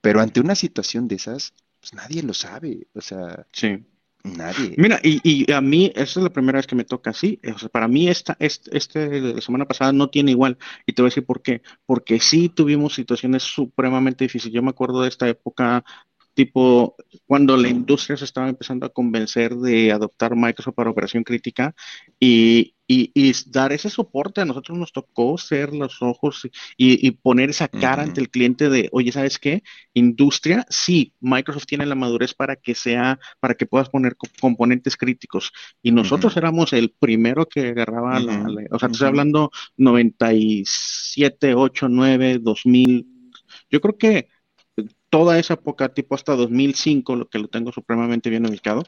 Pero ante una situación de esas, pues nadie lo sabe, o sea, sí. Nadie. Mira, y, a mí, esta es la primera vez que me toca así, para mí esta, este, este, semana pasada no tiene igual, y te voy a decir por qué, porque sí tuvimos situaciones supremamente difíciles. Yo me acuerdo de esta época tipo cuando la industria se estaba empezando a convencer de adoptar Microsoft para operación crítica y, dar ese soporte. A nosotros nos tocó ser los ojos y, poner esa cara ante el cliente de, oye, ¿sabes qué? Industria, sí, Microsoft tiene la madurez para que sea, para que puedas poner componentes críticos. Y nosotros éramos el primero que agarraba, la, o sea, te estoy hablando 97, 8, 9, 2000. Yo creo que toda esa época, tipo hasta 2005, lo que lo tengo supremamente bien ubicado,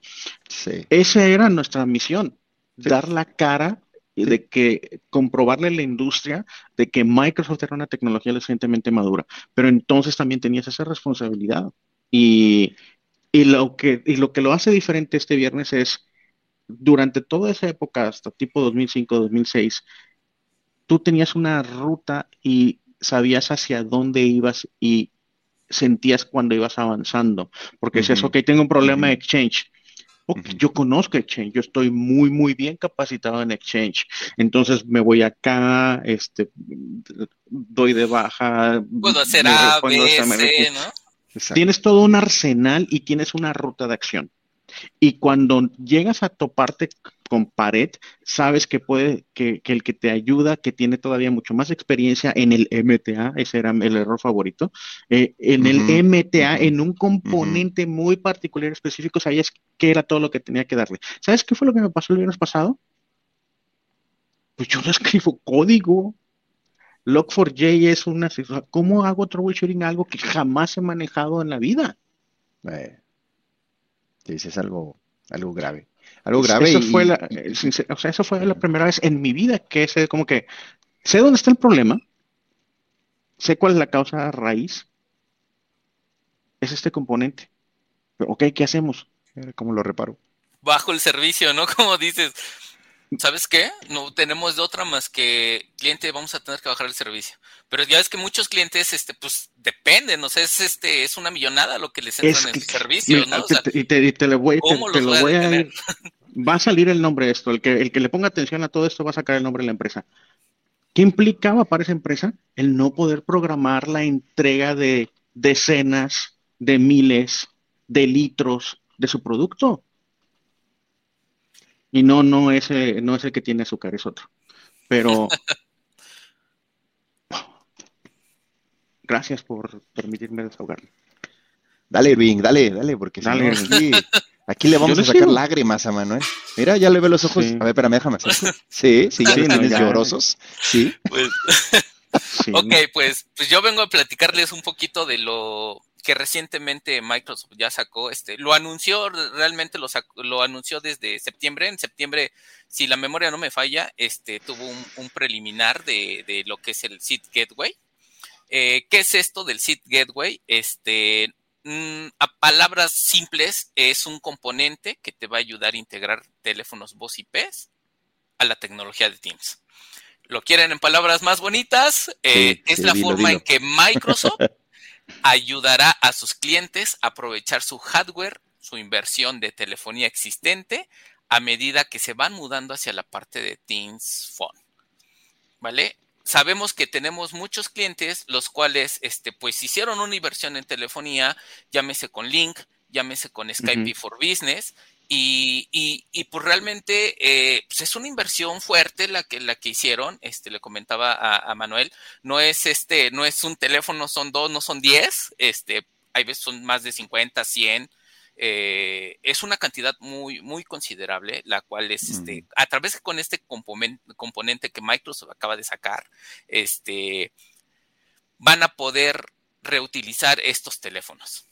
esa era nuestra misión, dar la cara de que comprobarle a la industria de que Microsoft era una tecnología recientemente madura, pero entonces también tenías esa responsabilidad. Y, lo que, y lo que lo hace diferente este viernes es, durante toda esa época, hasta tipo 2005, 2006, tú tenías una ruta y sabías hacia dónde ibas y sentías cuando ibas avanzando, porque es eso, ok, tengo un problema de Exchange. Yo conozco Exchange, yo estoy muy, muy bien capacitado en Exchange. Entonces me voy acá, este, doy de baja. Puedo hacer A, B, C, ¿no? Tienes todo un arsenal y tienes una ruta de acción. Y cuando llegas a toparte con pared, sabes que puede, que, el que te ayuda, que tiene todavía mucho más experiencia en el MTA, ese era el error favorito, eh, en el MTA, en un componente muy particular específico, sabías qué era todo lo que tenía que darle. ¿Sabes qué fue lo que me pasó el viernes pasado? Pues yo no escribo código. Log4j es una... ¿Cómo hago troubleshooting algo que jamás he manejado en la vida? Eh, es algo, algo grave algo grave. Eso, fue la, eh, o sea, eso fue la primera vez en mi vida que sé como que sé dónde está el problema, sé cuál es la causa raíz, es este componente. Pero, ok, ¿qué hacemos? ¿Cómo lo reparo? Bajo el servicio, ¿no? (laughs) Como dices, ¿sabes qué? No tenemos de otra más que cliente, vamos a tener que bajar el servicio. Pero ya es que muchos clientes, este, pues dependen, o sea, es este, es una millonada lo que les entra en el servicio, ¿no? y, te, lo voy, a, va a salir el nombre de esto, el que, el que le ponga atención a todo esto va a sacar el nombre de la empresa. ¿Qué implicaba para esa empresa? El no poder programar la entrega de decenas de miles de litros de su producto. Y no, no es, no es el que tiene azúcar, es otro. Pero gracias por permitirme desahogarme. Dale, Irving, dale, dale, porque dale. aquí, le vamos a sacar lágrimas a Manuel. Mira, ya le ve los ojos. A ver, espérame, déjame hacer. (laughs) Sí, sí, ya tienes llorosos. Sí. Pues, (laughs) Ok, pues, pues yo vengo a platicarles un poquito de lo que recientemente Microsoft ya sacó, este, lo anunció, realmente lo, lo anunció desde septiembre. En septiembre, si la memoria no me falla, este, tuvo un, preliminar de, lo que es el Seed Gateway. Eh, ¿Qué es esto del Seed Gateway? Este, mm, a palabras simples, es un componente que te va a ayudar a integrar teléfonos voz IPs a la tecnología de Teams. ¿Lo quieren en palabras más bonitas? Eh, es la forma en que Microsoft (laughs) ayudará a sus clientes a aprovechar su hardware su inversión de telefonía existente a medida que se van mudando hacia la parte de Teams Phone. ¿Vale? Sabemos que tenemos muchos clientes los cuales este, pues hicieron una inversión en telefonía, llámese con Link, llámese con Skype for Business, y, y, pues realmente eh, pues es una inversión fuerte la que, la que hicieron. Este, le comentaba a, Manuel, no es este, no es un teléfono, son dos, no son diez, este, hay veces son más de 50, 100. Eh, es una cantidad muy, muy considerable, la cual es, este, a través con este componente, que Microsoft acaba de sacar, este, van a poder reutilizar estos teléfonos.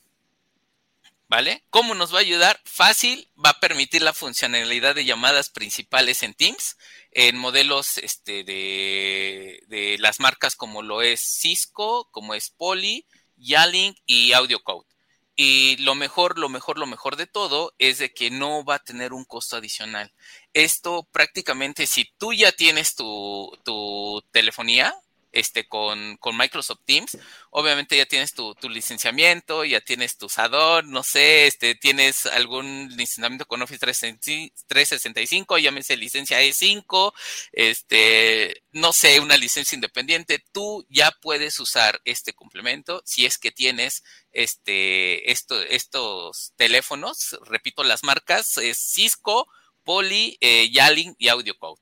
¿Vale? ¿Cómo nos va a ayudar? Fácil, va a permitir la funcionalidad de llamadas principales en Teams, en modelos este, de, de las marcas como lo es Cisco, como es Poly, Yalink y AudioCode. Y lo mejor, lo mejor, lo mejor de todo es de que no va a tener un costo adicional. Esto prácticamente, si tú ya tienes tu, tu telefonía, este, con, con, Microsoft Teams. Obviamente ya tienes tu, tu, licenciamiento, ya tienes tu SADOR, no sé, este, tienes algún licenciamiento con Office 365, llámese licencia E5, este, no sé, una licencia independiente. Tú ya puedes usar este complemento si es que tienes este, esto, estos teléfonos. Repito, las marcas es Cisco, Poly, eh, Yalin y AudioCode.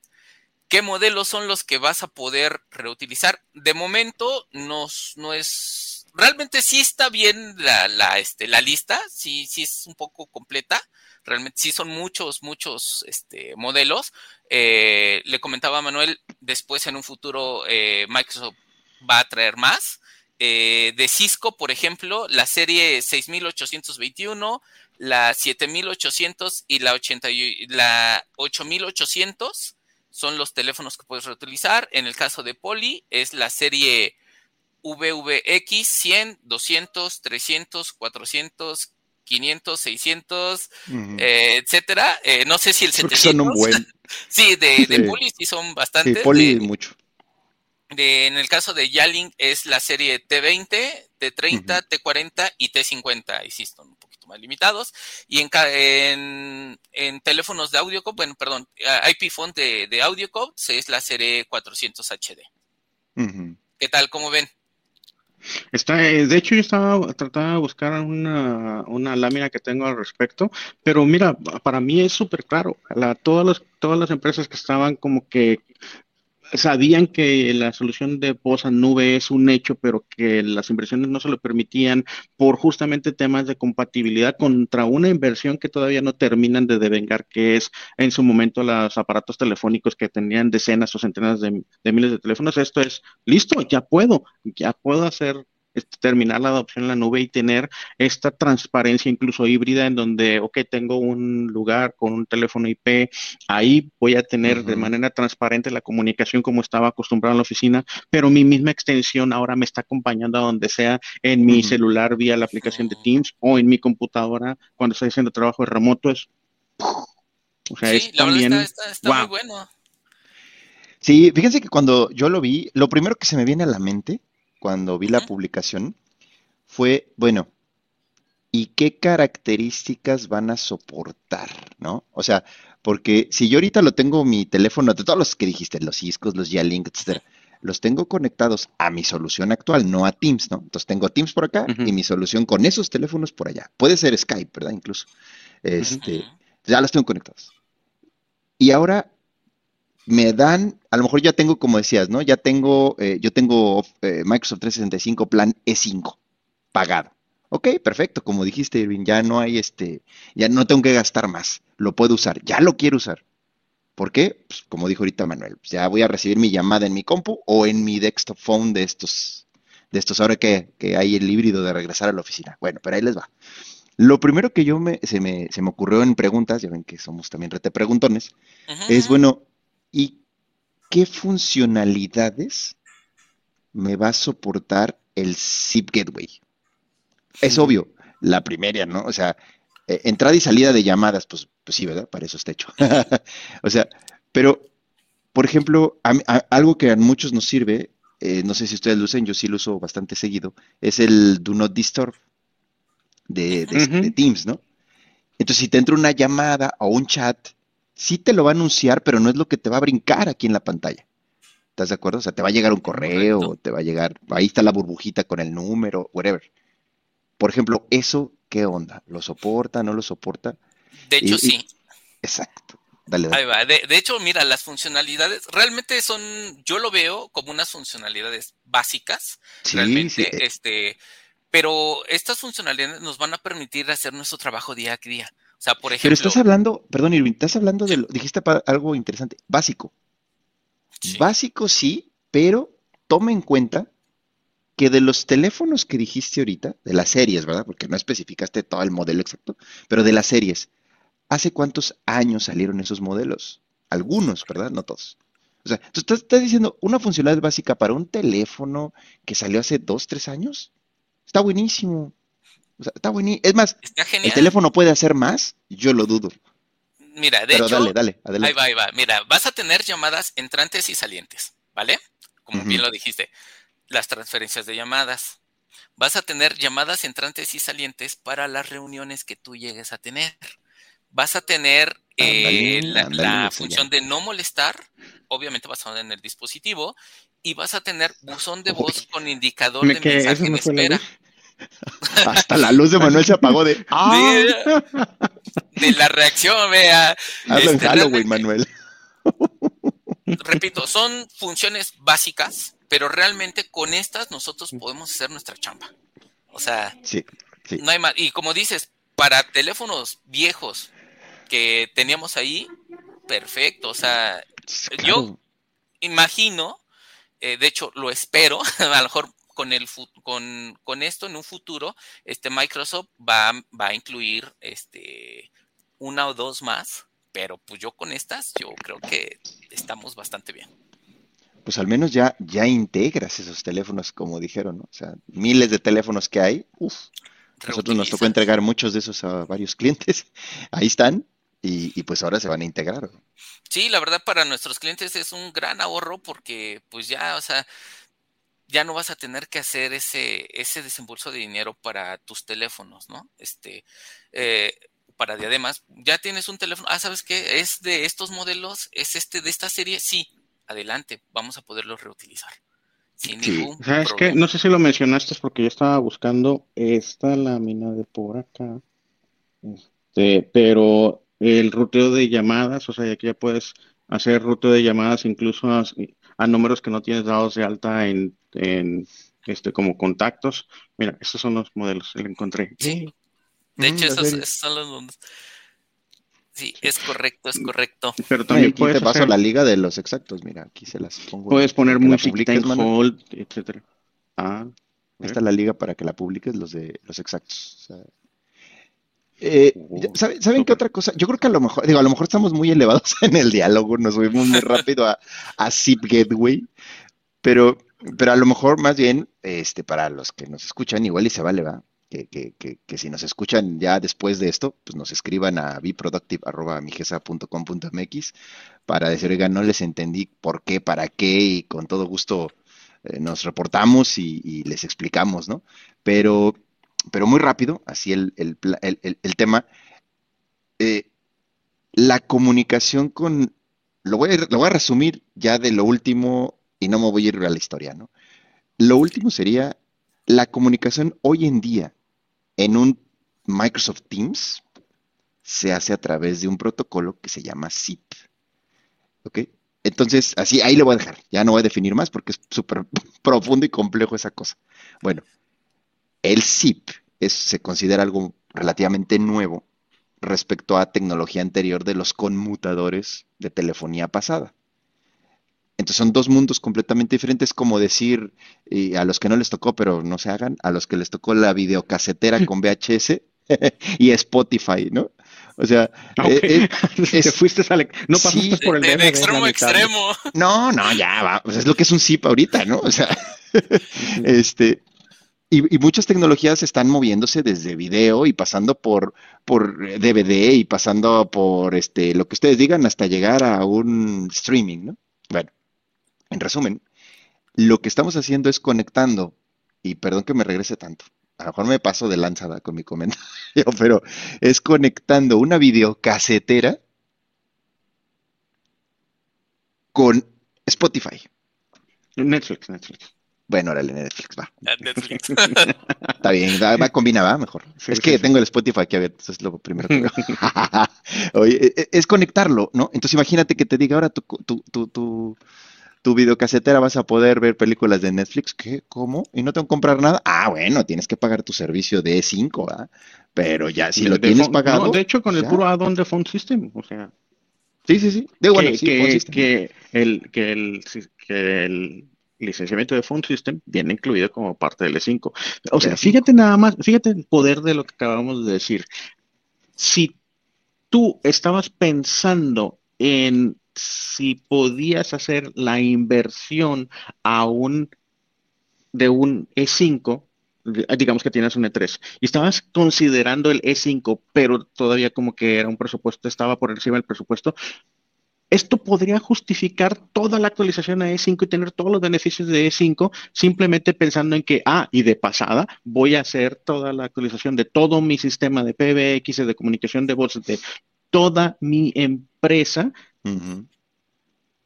¿Qué modelos son los que vas a poder reutilizar? De momento no, no es, realmente sí está bien la, la, este, la lista, sí, sí es un poco completa, realmente sí son muchos, muchos este, modelos. Eh, le comentaba a Manuel, después en un futuro eh, Microsoft va a traer más. Eh, de Cisco, por ejemplo, la serie 6821, la 7800 y la, 80, la 8800 son los teléfonos que puedes reutilizar. En el caso de Poly es la serie VVX 100, 200, 300, 400, 500, 600, etcétera. Eh, no sé si el 700. Son un buen. (laughs) sí, de, de Poly sí son bastantes. Sí, Poly mucho. en el caso de Yalink es la serie T20, T30, T40 y T50. Y sí, son más limitados. Y en, en, teléfonos de audio, bueno, perdón, IP phone de, de AudioCode es la serie 400 HD. ¿Qué tal? ¿Cómo ven? Está, eh, de hecho, yo estaba tratando de buscar una, una, lámina que tengo al respecto, pero mira, para mí es súper claro. La, todas, las, todas las empresas que estaban como que sabían que la solución de voz a nube es un hecho, pero que las inversiones no se lo permitían por justamente temas de compatibilidad contra una inversión que todavía no terminan de devengar, que es en su momento los aparatos telefónicos que tenían decenas o centenas de, miles de teléfonos. Esto es, listo, ya puedo, ya puedo hacer terminar la adopción en la nube y tener esta transparencia incluso híbrida en donde, ok, tengo un lugar con un teléfono IP, ahí voy a tener de manera transparente la comunicación como estaba acostumbrado en la oficina, pero mi misma extensión ahora me está acompañando a donde sea en mi celular vía la aplicación de Teams o en mi computadora cuando estoy haciendo trabajo de remoto. Es, o sea, sí, también, está, muy bueno. Sí, fíjense que cuando yo lo vi, lo primero que se me viene a la mente cuando vi la publicación fue, bueno, ¿y qué características van a soportar? ¿No? O sea, porque si yo ahorita lo tengo mi teléfono, de todos los que dijiste, los Ciscos, los Yalink, etcétera, los tengo conectados a mi solución actual, no a Teams, ¿no? Entonces tengo Teams por acá y mi solución con esos teléfonos por allá. Puede ser Skype, ¿verdad? Incluso. Este, ya los tengo conectados. Y ahora me dan, a lo mejor ya tengo, como decías, ¿no? Ya tengo, eh, yo tengo eh, Microsoft 365 plan E5 pagado. Ok, perfecto, como dijiste, Irving, ya no hay este, ya no tengo que gastar más, lo puedo usar, ya lo quiero usar. ¿Por qué? Pues, como dijo ahorita Manuel, pues, ya voy a recibir mi llamada en mi compu o en mi desktop phone de estos, de estos ahora que, hay el híbrido de regresar a la oficina. Bueno, pero ahí les va. Lo primero que yo me, se, me, se me ocurrió en preguntas, ya ven que somos también rete preguntones, es bueno, y qué funcionalidades me va a soportar el Zip Gateway. Es obvio, la primera, ¿no? O sea, e, entrada y salida de llamadas, pues, pues sí, ¿verdad? Para eso está hecho. (laughs) o sea, pero, por ejemplo, algo que a muchos nos sirve, eh, no sé si ustedes lo usan, yo sí lo uso bastante seguido, es el Do Not Disturb de, de Teams, ¿no? Entonces, si te entra una llamada o un chat, sí te lo va a anunciar, pero no es lo que te va a brincar aquí en la pantalla. ¿Estás de acuerdo? O sea, te va a llegar un correo, te va a llegar, ahí está la burbujita con el número, whatever. Por ejemplo, eso, ¿qué onda? ¿Lo soporta, no lo soporta? De hecho, sí. exacto. Dale, dale. Ahí va. De, de, hecho, mira, las funcionalidades realmente son, yo lo veo como unas funcionalidades básicas. Sí, realmente, sí. este, pero estas funcionalidades nos van a permitir hacer nuestro trabajo día a día. O sea, por ejemplo. Pero estás hablando, perdón, Irving, estás hablando de lo, dijiste algo interesante, básico. Sí. Básico sí, pero toma en cuenta que de los teléfonos que dijiste ahorita, de las series, ¿verdad? Porque no especificaste todo el modelo exacto, pero de las series, ¿hace cuántos años salieron esos modelos? Algunos, ¿verdad? No todos. O sea, tú estás, estás diciendo una funcionalidad básica para un teléfono que salió hace dos, tres años. Está buenísimo. O sea, está buenísimo. Es más, Está ¿el teléfono puede hacer más? Yo lo dudo. Mira, de Pero hecho, dale, dale, ahí adelante. va, ahí va. Mira, vas a tener llamadas entrantes y salientes, ¿vale? Como bien lo dijiste, las transferencias de llamadas. Vas a tener llamadas entrantes y salientes para las reuniones que tú llegues a tener. Vas a tener eh, la, función ya. de no molestar, obviamente basado en el dispositivo, y vas a tener buzón de voz con indicador Me de mensaje en espera. Hasta la luz de Manuel se apagó de. ¡Ah! De, (laughs) de la reacción, vea. Hazlo en Este, Halloween, realmente- Manuel. (laughs) repito, son funciones básicas, pero realmente con estas nosotros podemos hacer nuestra chamba. O sea, Sí, sí. no hay más. Y como dices, para teléfonos viejos que teníamos ahí, perfecto. O sea, Claro. imagino, eh, de hecho lo espero, (laughs) a lo mejor con, el, con, con esto en un futuro, este Microsoft va, va a incluir este, una o dos más, pero pues yo con estas, yo creo que estamos bastante bien. Pues al menos ya, ya integras esos teléfonos, como dijeron, ¿no? O sea, miles de teléfonos que hay. Uf, nosotros nos tocó entregar muchos de esos a varios clientes. (laughs) Ahí están. Y, y pues ahora se van a integrar. Sí, la verdad para nuestros clientes es un gran ahorro porque pues ya, o sea, ya no vas a tener que hacer ese, ese desembolso de dinero para tus teléfonos, ¿no? Este, eh, para diademas, ya tienes un teléfono, ah, ¿sabes qué? Es de estos modelos, es este de esta serie, sí, adelante, vamos a poderlos reutilizar. Sin Sí. ningún ¿Sabes qué? No sé si lo mencionaste porque yo estaba buscando esta lámina de por acá. Este, pero el ruteo de llamadas, o sea, aquí ya puedes hacer ruteo de llamadas incluso a, números que no tienes dados de alta en, en este como contactos. Mira, estos son los modelos, lo encontré. Sí. De Mm, hecho, la esos, son los mundos. Sí, es correcto, es correcto. Pero también aquí puedes te paso hacer- la liga de los exactos. Mira, aquí se las pongo. puedes poner publiques, en hold, etcétera. Ah, Ahí está la liga para que la publiques, los de los exactos. O sea, eh, ¿saben, ¿saben qué otra cosa? Yo creo que a lo mejor, digo, a lo mejor estamos muy elevados (laughs) en el diálogo, nos subimos muy rápido a, a Zip Gateway, pero, pero a lo mejor más bien, este, para los que nos escuchan, igual y se vale, va, que, que, que, que si nos escuchan ya después de esto, pues nos escriban a beproductive.migesa.com.mx para decir, oigan, no les entendí por qué, para qué, y con todo gusto eh, nos reportamos y, y les explicamos, ¿no? Pero, pero muy rápido, así el, el, tema, eh, la comunicación con, lo voy, a, lo voy a resumir ya de lo último y no me voy a ir a la historia, ¿no? Lo último sería la comunicación hoy en día en un Microsoft Teams se hace a través de un protocolo que se llama SIP. ¿Ok? Entonces, así, ahí le voy a dejar. Ya no voy a definir más porque es súper (laughs) profundo y complejo esa cosa. Bueno, el SIP es, se considera algo relativamente nuevo respecto a tecnología anterior de los conmutadores de telefonía pasada. Entonces son dos mundos completamente diferentes, como decir y a los que no les tocó, pero no se hagan, a los que les tocó la videocasetera con VHS (laughs) y Spotify, ¿no? O sea, eh, eh, (laughs) Te fuiste a la- no pasaste sí, por el de, de DVD, extremo a extremo. no, no, ya va, pues es lo que es un zip ahorita, ¿no? O sea, (laughs) este, y, y muchas tecnologías están moviéndose desde video y pasando por, por DVD y pasando por este, lo que ustedes digan hasta llegar a un streaming, ¿no? Bueno, en resumen, lo que estamos haciendo es conectando, y perdón que me regrese tanto, a lo mejor me paso de lanzada con mi comentario, (laughs) pero es conectando una videocasetera con Spotify. Netflix, Netflix. Bueno, órale, Netflix, va. Netflix. (laughs) Está bien, va, va combina, va mejor. es que tengo el Spotify aquí abierto, eso es lo primero que veo. (laughs) Oye, e, e, es conectarlo, ¿no? Entonces imagínate que te diga ahora tu, tu, tu, tu, videocasetera vas a poder ver películas de Netflix. ¿Qué? ¿Cómo? ¿Y no tengo que comprar nada? Ah, bueno, tienes que pagar tu servicio de E5, ¿verdad? Pero ya, si lo tienes pagado. No, de hecho, con el puro add-on de Phone System, o sea. Sí, sí, sí. De bueno, que, sí, que, que, el, que, el, que el licenciamiento de Phone System viene incluido como parte del E5. O sea, fíjate nada más, fíjate el poder de lo que acabamos de decir. Si tú estabas pensando en si podías hacer la inversión aún de un E5, digamos que tienes un E3, y estabas considerando el E5, pero todavía como que era un presupuesto, estaba por encima del presupuesto, esto podría justificar toda la actualización a E5 y tener todos los beneficios de E5 simplemente pensando en que, ah, y de pasada voy a hacer toda la actualización de todo mi sistema de PBX, de comunicación de voz, de toda mi empresa.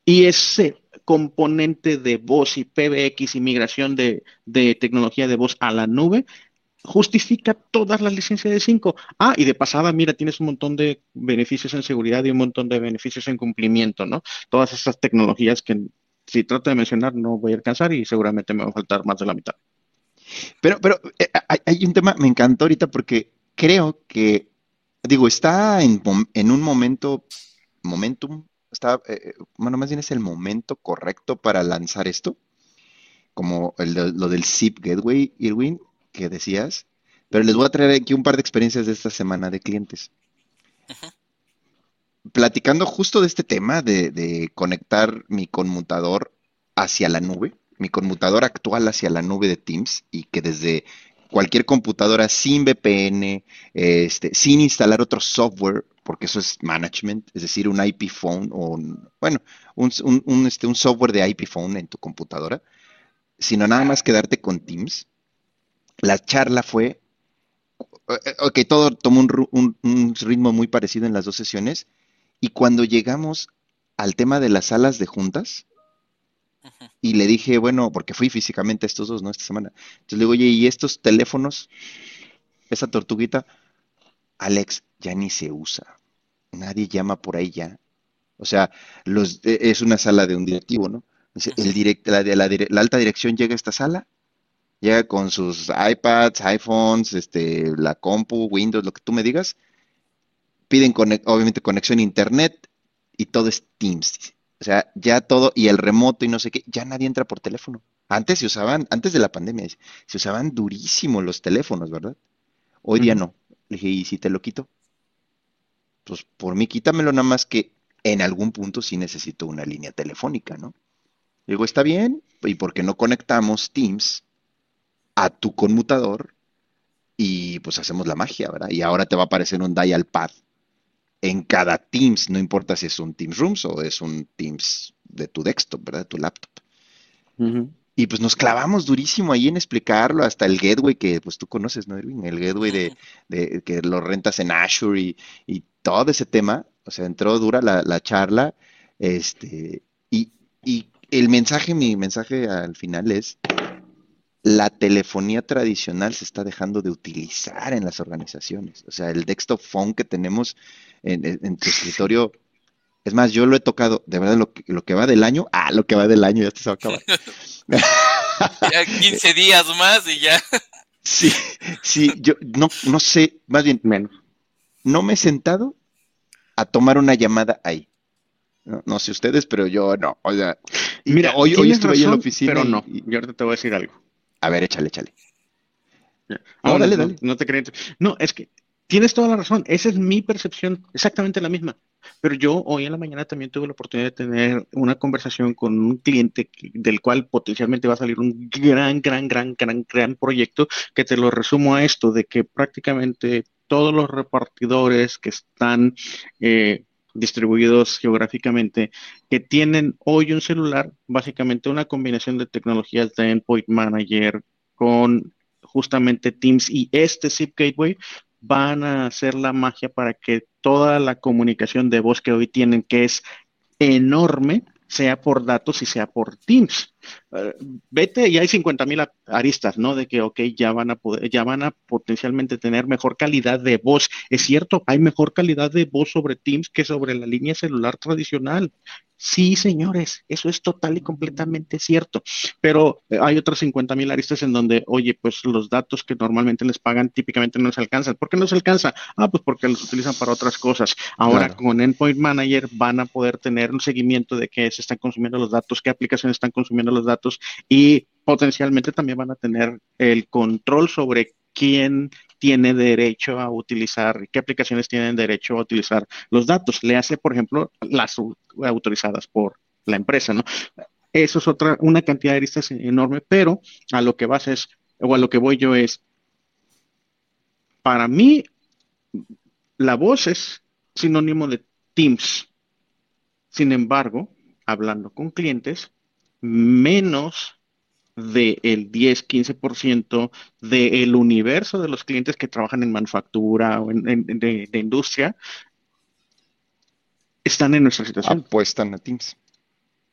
Y ese componente de voz y PBX y migración de, de tecnología de voz a la nube justifica todas las licencias de 5. Ah, y de pasada, mira, tienes un montón de beneficios en seguridad y un montón de beneficios en cumplimiento, ¿no? Todas esas tecnologías que si trato de mencionar no voy a alcanzar y seguramente me va a faltar más de la mitad. Pero, pero eh, hay, un tema, me encantó ahorita porque creo que, digo, está en, un momento, momentum, está, eh, eh, bueno, más bien es el momento correcto para lanzar esto, como lo del SIP Gateway, Irwin, que decías, pero les voy a traer aquí un par de experiencias de esta semana de clientes. Platicando justo de este tema de, conectar mi conmutador hacia la nube, mi conmutador actual hacia la nube de Teams y que desde cualquier computadora sin VPN, este, sin instalar otro software, porque eso es management, es decir, un IP phone o, bueno, un, este, un software de IP phone en tu computadora, sino nada más quedarte con Teams la charla fue, eh, ok, todo tomó un, ritmo muy parecido en las dos sesiones, y cuando llegamos al tema de las salas de juntas, y le dije, bueno, porque fui físicamente a estos dos, ¿no? Esta semana. Entonces le digo, oye, ¿y estos teléfonos? Esa tortuguita, Alex, ya ni se usa. Nadie llama por ahí ya. O sea, los, e, es una sala de un directivo, ¿no? El direct, la, la, la, alta dirección llega a esta sala llega con sus iPads, iPhones, este, la compu, Windows, lo que tú me digas, piden obviamente conexión a internet y todo es Teams. O sea, ya todo, y el remoto y no sé qué, ya nadie entra por teléfono. Antes se usaban, antes de la pandemia, se usaban durísimo los teléfonos, ¿verdad? Hoy día no. Le dije, ¿y si te lo quito? Pues por mí quítamelo nada más que en algún punto sí necesito una línea telefónica, ¿no? Digo, está bien, ¿y por qué no conectamos Teams a tu conmutador y pues hacemos la magia, ¿verdad? Y ahora te va a aparecer un dial pad en cada Teams, no importa si es un Teams Rooms o es un Teams de tu desktop, ¿verdad? Tu laptop. Y pues nos clavamos durísimo ahí en explicarlo, hasta el gateway que pues tú conoces, ¿no, Irving? El gateway de, que lo rentas en Azure y, y, todo ese tema. O sea, entró dura la, la charla. Este, y, y el mensaje, mi mensaje al final es, la telefonía tradicional se está dejando de utilizar en las organizaciones. O sea, el desktop phone que tenemos en, tu escritorio, es más, yo lo he tocado, de verdad, lo que, lo que va del año, ah, lo que va del año, ya se va a acabar. (laughs) ya 15 días más y ya. (laughs) Sí, sí, yo no, no sé, más bien, menos. No me he sentado a tomar una llamada ahí. No, sé ustedes, pero yo no. O sea, Mira, hoy, hoy estuve en la oficina. Pero no, yo ahorita te voy a decir algo. A ver, échale, échale. No, dale, dale. No, te crees. No, es que tienes toda la razón. Esa es mi percepción, exactamente la misma. Pero yo hoy en la mañana también tuve la oportunidad de tener una conversación con un cliente del cual potencialmente va a salir un gran, gran, gran, gran, gran proyecto que te lo resumo a esto, de que prácticamente todos los repartidores que están eh, distribuidos geográficamente, que tienen hoy un celular, básicamente una combinación de tecnologías de Endpoint Manager con justamente Teams y este Zip Gateway van a hacer la magia para que toda la comunicación de voz que hoy tienen, que es enorme, sea por datos y sea por Teams. Eh, vete, y hay 50 mil aristas, ¿no? De que, ok, ya van a poder, ya van a potencialmente tener mejor calidad de voz. Es cierto, hay mejor calidad de voz sobre Teams que sobre la línea celular tradicional. Sí, señores, eso es total y completamente cierto. Pero eh, hay otras 50 mil aristas en donde, oye, pues los datos que normalmente les pagan típicamente no se alcanzan. ¿Por qué no se alcanza? Ah, pues porque los utilizan para otras cosas. Ahora con Endpoint Manager van a poder tener un seguimiento de qué se están consumiendo los datos, qué aplicaciones están consumiendo los datos y potencialmente también van a tener el control sobre quién tiene derecho a utilizar, qué aplicaciones tienen derecho a utilizar los datos. Le hace, por ejemplo, las autorizadas por la empresa, ¿no? Eso es otra, una cantidad de aristas enorme, pero a lo que vas es, o a lo que voy yo es, para mí, la voz es sinónimo de Teams. Sin embargo, hablando con clientes, menos del 10-15% del universo de los clientes que trabajan en manufactura o en, de, industria están en nuestra situación. Apuestan a Teams.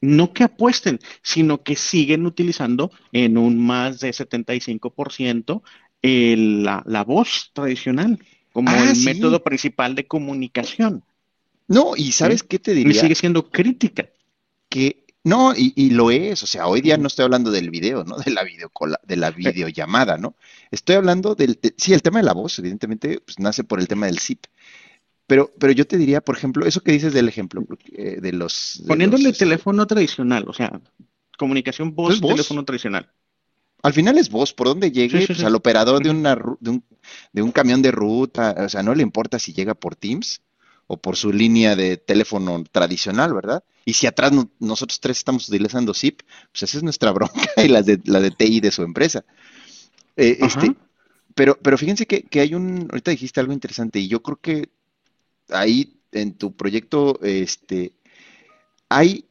No que apuesten, sino que siguen utilizando en un más de 75% el, la, la, voz tradicional como ah, el método principal de comunicación. No, y ¿sabes qué te diría? Y sigue siendo crítica. Que no, y, lo es, o sea, hoy día no estoy hablando del video, ¿no? (laughs) De la videocola, de la (laughs) videollamada, ¿no? Estoy hablando del, sí, el tema de la voz, evidentemente, pues nace por el tema del zip. Pero, pero yo te diría, por ejemplo, eso que dices del ejemplo, eh, de los... Poniéndole este teléfono tradicional, o sea, comunicación voz, teléfono tradicional. Al final es voz, por donde llegue, pues, al operador de, una, de, un, de un camión de ruta, o sea, no le importa si llega por Teams o por su línea de teléfono tradicional, ¿verdad? Y si atrás nosotros tres estamos utilizando SIP, pues esa es nuestra (laughs) bronca y la de, la de TI de su empresa. Eh, este, pero, pero fíjense que, que, hay un, ahorita dijiste algo interesante y yo creo que ahí en tu proyecto, este, hay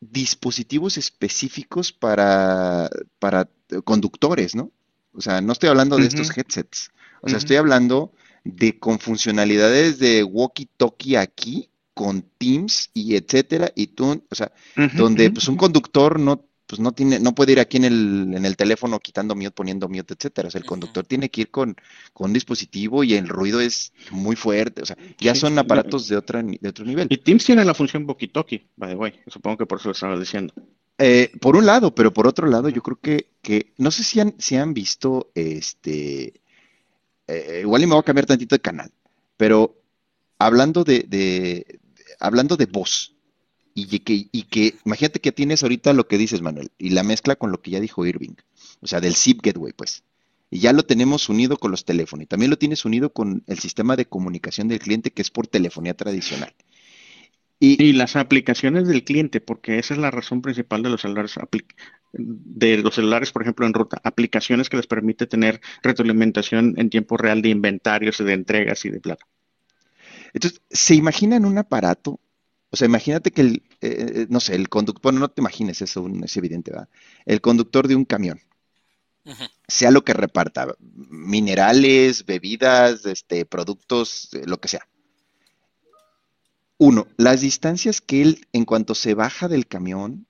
dispositivos específicos para, para conductores, ¿no? O sea, no estoy hablando de estos headsets. O sea, estoy hablando de con funcionalidades de walkie-talkie aquí, con Teams y etcétera, y tú, o sea, donde pues un conductor no pues no tiene, no puede ir aquí en el, en el teléfono quitando mute, poniendo mute, etcétera. O sea, el conductor tiene que ir con, con, un dispositivo y el ruido es muy fuerte. O sea, ya son aparatos de otra, de otro nivel. Y Teams tiene la función walkie-talkie, by the way. Supongo que por eso lo estaba diciendo. Eh, por un lado, pero por otro lado, yo creo que, que no sé si han, si han visto este eh, igual y me voy a cambiar tantito de canal, pero hablando de, hablando de voz, y que, que, imagínate que tienes ahorita lo que dices, Manuel, y la mezcla con lo que ya dijo Irving, o sea, del zip gateway, pues. Y ya lo tenemos unido con los teléfonos, y también lo tienes unido con el sistema de comunicación del cliente que es por telefonía tradicional. Y, las aplicaciones del cliente, porque esa es la razón principal de los celulares, de los celulares, por ejemplo, en ruta, aplicaciones que les permite tener retroalimentación en tiempo real de inventarios y de entregas y de plata. Entonces, ¿se imaginan un aparato? O sea, imagínate que el, eh, eh, no sé, el conductor, bueno, no te imagines eso, es evidente, ¿verdad? El conductor de un camión, sea lo que reparta, minerales, bebidas, este, productos, eh, lo que sea uno, las distancias que él, en cuanto se baja del camión,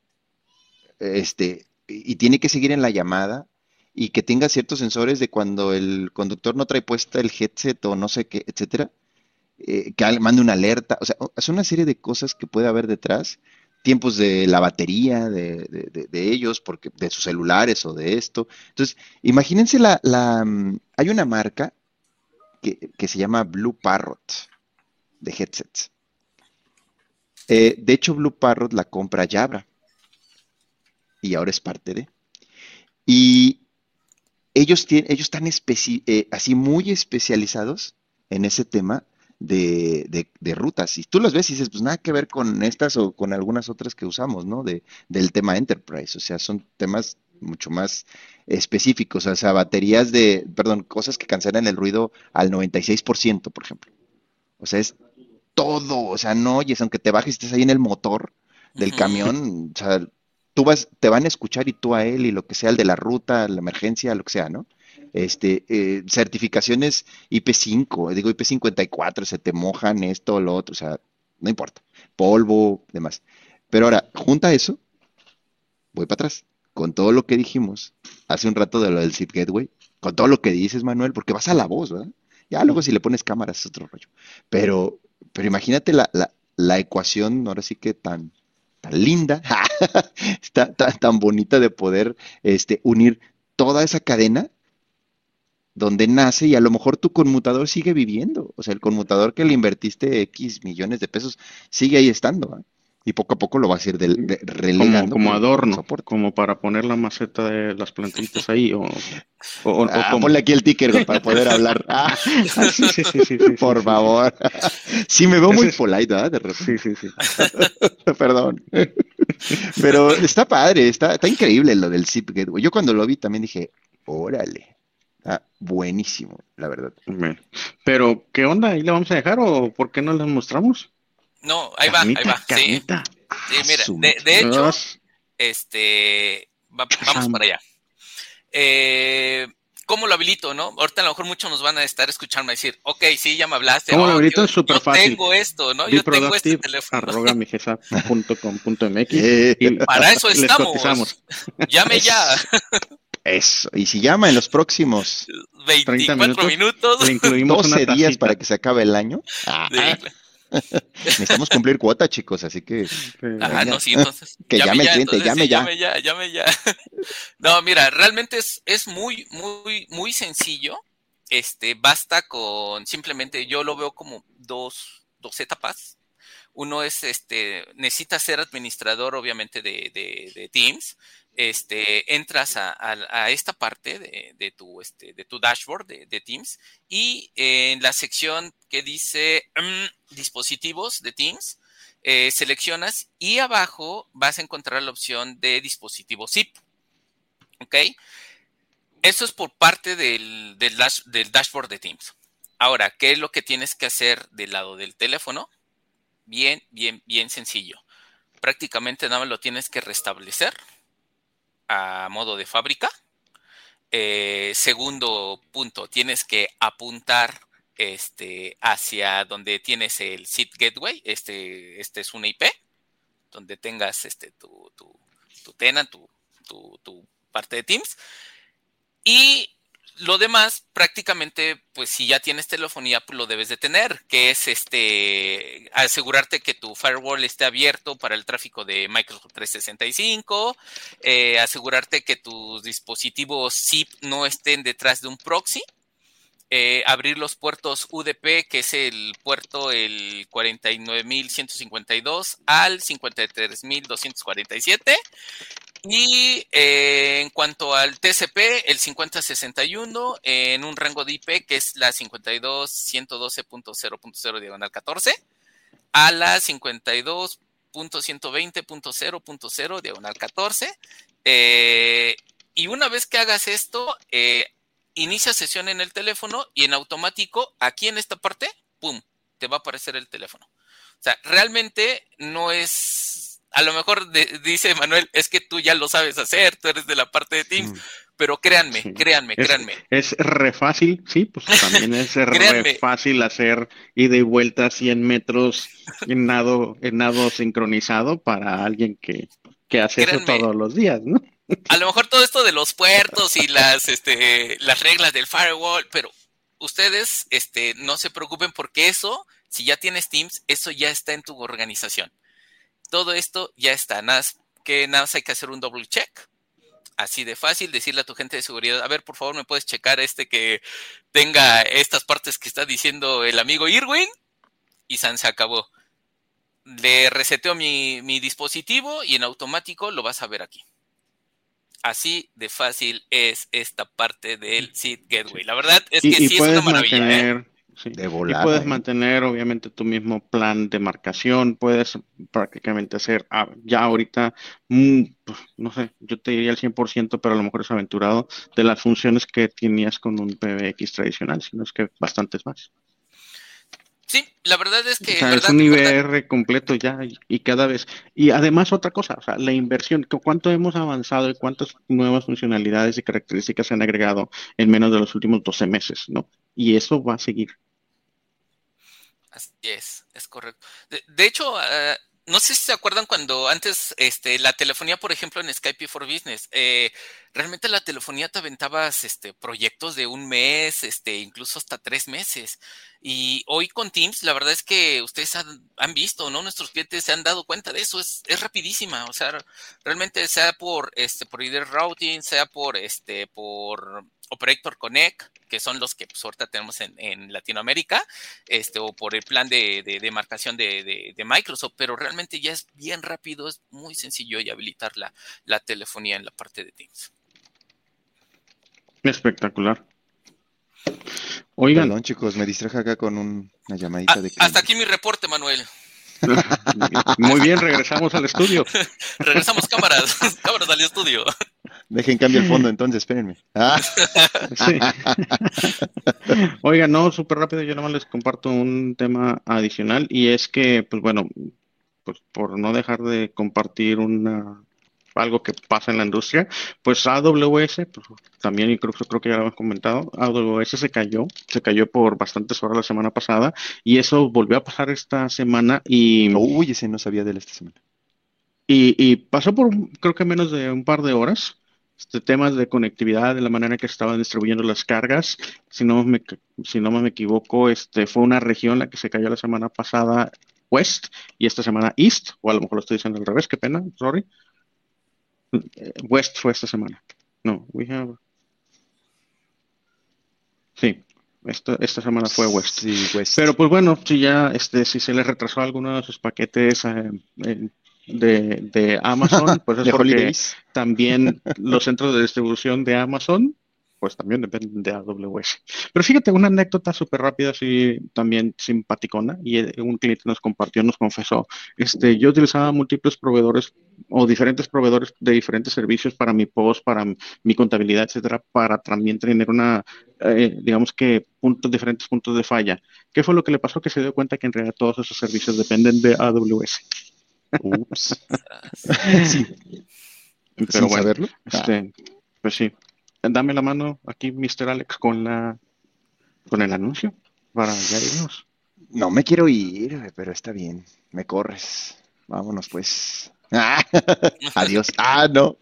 este, y tiene que seguir en la llamada, y que tenga ciertos sensores de cuando el conductor no trae puesta el headset o no sé qué, etcétera, eh, que mande una alerta, o sea, es una serie de cosas que puede haber detrás, tiempos de la batería de, ellos, porque de sus celulares o de esto. Entonces, imagínense la, la mm, hay una marca que, que se llama Blue Parrot de headsets. Eh, de hecho, Blue Parrot la compra Jabra y ahora es parte de. Y ellos, tienen, ellos están eh, así muy especializados en ese tema de, rutas. Y tú los ves y dices, pues nada que ver con estas o con algunas otras que usamos, ¿no? De, del tema Enterprise. O sea, son temas mucho más específicos. O sea, baterías de, perdón, cosas que cancelan el ruido al 96%, por ejemplo. O sea, es todo, o sea, no oyes, aunque te bajes y estés ahí en el motor del camión, o sea, tú vas, te van a escuchar y tú a él y lo que sea, el de la ruta, la emergencia, lo que sea, ¿no? este, eh, certificaciones IP5, digo IP54, se te mojan esto lo otro, o sea, no importa, polvo, demás. Pero ahora, junta eso, voy para atrás, con todo lo que dijimos hace un rato de lo del Seed Gateway, con todo lo que dices, Manuel, porque vas a la voz, ¿verdad? Ya luego si le pones cámaras es otro rollo. Pero, pero imagínate la, la, ecuación, ahora sí que tan, tan linda, (laughs) tan, tan, bonita de poder este, unir toda esa cadena donde nace y a lo mejor tu conmutador sigue viviendo. O sea, el conmutador que le invertiste X millones de pesos sigue ahí estando. Y poco a poco lo vas a ir de, relegando. Como, adorno, como para poner la maceta de las plantitas ahí. O, o, ah, ponle aquí el ticker para poder hablar. (laughs) Ah, sí, sí, sí, Por favor. Sí, me veo muy polite, ¿verdad? De repente. Sí, sí, sí. (laughs) Perdón. Pero está padre, está, está increíble lo del Zip Gateway. Yo cuando lo vi también dije, órale. Ah, buenísimo, la verdad. Pero, ¿qué onda? ¿Ahí le vamos a dejar o por qué no le mostramos? No, ahí va, ahí va. Sí. mira, de, hecho, este, vamos para allá. Eh, ¿Cómo lo habilito, no? Ahorita a lo mejor muchos nos van a estar escuchando y decir, ok, sí, ya me hablaste. ¿Cómo lo habilito? Es súper fácil. Yo tengo esto, ¿no? Yo tengo este teléfono. Arroga (laughs) y (laughs) para eso estamos. (laughs) Llame ya. Eso. Y si llama en los próximos 24 minutos, le incluimos 12 días para que se acabe el año. (laughs) Necesitamos cumplir cuota, chicos, así que. Ah, no, sí, entonces. (laughs) que llame, el cliente, llame ya. Llame ya, llame ya. (laughs) no, mira, realmente es, es muy, muy, muy sencillo. Este, basta con simplemente, yo lo veo como dos, dos etapas. Uno es, este, necesita ser administrador, obviamente, de, de, de Teams este, entras a, esta parte de, tu, este, tu dashboard de, Teams y en la sección que dice mm, dispositivos de Teams, eh, seleccionas y abajo vas a encontrar la opción de dispositivo zip. ¿Ok? Eso es por parte del, del dashboard de Teams. Ahora, ¿qué es lo que tienes que hacer del lado del teléfono? Bien, bien, bien sencillo. Prácticamente nada más lo tienes que restablecer a modo de fábrica. Eh, segundo punto, tienes que apuntar este, hacia donde tienes el seed gateway. Este, este es una IP, donde tengas este, tu, tu, tu tenant, tu, tu, parte de Teams. Y lo demás, prácticamente, pues si ya tienes telefonía, pues lo debes de tener, que es este asegurarte que tu firewall esté abierto para el tráfico de Microsoft 365, eh, asegurarte que tus dispositivos zip no estén detrás de un proxy, eh, abrir los puertos UDP, que es el puerto el 49.152 al 53.247 y eh, en cuanto al TCP, el 5061 en un rango de IP que es la 52.112.0.0 diagonal 14 a la 52.120.0.0 diagonal 14. Eh, y una vez que hagas esto, eh, inicia sesión en el teléfono y en automático, aquí en esta parte, ¡pum!, te va a aparecer el teléfono. O sea, realmente no es a lo mejor dice Manuel, es que tú ya lo sabes hacer, tú eres de la parte de Teams, mm. pero créanme, créanme, créanme. Es re fácil, sí, pues (laughs) también es re fácil hacer ida y vuelta 100 metros en nado, en nado sincronizado para alguien que, que hace eso todos los días, ¿no? A lo mejor todo esto de los puertos y las, este, las reglas del firewall, pero ustedes, este, no se preocupen porque eso, si ya tienes Teams, eso ya está en tu organización todo esto ya está. Nada que nada más hay que hacer un double check. Así de fácil, decirle a tu gente de seguridad, a ver, por favor, me puedes checar este que tenga estas partes que está diciendo el amigo Irwin. Y San se acabó. Le reseteo mi, dispositivo y en automático lo vas a ver aquí. Así de fácil es esta parte del Seed Gateway. La verdad es que sí es una maravilla. ¿eh? Y puedes ¿eh? mantener, obviamente, tu mismo plan de marcación. Puedes prácticamente hacer, ah, ya ahorita, mm, pues, no sé, yo te diría el 100%, pero a lo mejor es aventurado, de las funciones que tenías con un PBX tradicional, sino es que bastantes más. Sí, la verdad es que... es un IBR completo ya y, cada vez. Y además otra cosa, o sea, la inversión, cuánto hemos avanzado y cuántas nuevas funcionalidades y características se han agregado en menos de los últimos 12 meses, ¿no? Y eso va a seguir. Así es, es correcto. De, hecho, uh, no sé si se acuerdan cuando antes este, la telefonía, por ejemplo, en Skype for Business, eh, realmente la telefonía te aventabas este, proyectos de un mes, este, incluso hasta tres meses. Y hoy con Teams, la verdad es que ustedes han, visto, ¿no? Nuestros clientes se han dado cuenta de eso, es, es rapidísima. O sea, realmente sea por este, por routing, sea por este, por Operator Connect, que son los que pues, ahorita tenemos en, Latinoamérica, este, o por el plan de, de, marcación de, Microsoft, pero realmente ya es bien rápido, es muy sencillo y habilitar la, la telefonía en la parte de Teams. Espectacular. Oigan. chicos, me distraje acá con una llamadita ah, de. Hasta aquí mi reporte, Manuel. (laughs) Muy bien, regresamos al estudio. (laughs) regresamos cámaras, (laughs) cámaras al estudio. Dejen cambio el fondo (laughs) entonces, espérenme. Ah. (laughs) Oiga, no, súper rápido, yo nomás les comparto un tema adicional y es que, pues bueno, pues por no dejar de compartir una algo que pasa en la industria, pues AWS, pues, también incluso creo que ya lo hemos comentado, AWS se cayó, se cayó por bastantes horas la semana pasada y eso volvió a pasar esta semana y... Uy, ese no sabía de él esta semana. Y, pasó por creo que menos de un par de horas. Este, temas de conectividad, de la manera que estaban distribuyendo las cargas. Si no me, si no me equivoco, este, fue una región la que se cayó la semana pasada West y esta semana East, o a lo mejor lo estoy diciendo al revés, qué pena, sorry. West fue esta semana. No, we have. Sí, esta, esta semana fue West. Sí, Pero pues bueno, si ya, este, si se le retrasó alguno de sus paquetes eh, de, de, Amazon, (laughs) pues es porque también los centros de distribución de Amazon pues también depende de AWS. Pero fíjate, una anécdota súper rápida, así también simpaticona, y eh, un cliente nos compartió, nos confesó, este, yo utilizaba múltiples proveedores o diferentes proveedores de diferentes servicios para mi post, para mi contabilidad, etcétera, para también tener una, eh, digamos que, puntos, diferentes puntos de falla. ¿Qué fue lo que le pasó? Que se dio cuenta que en realidad todos esos servicios dependen de AWS. Ups. (laughs) sí. Pero bueno, este, pues sí, dame la mano aquí, Mr. Alex, con la con el anuncio para ya irnos. No me quiero ir, pero está bien. Me corres. Vámonos, pues. (laughs) adiós. Ah, no.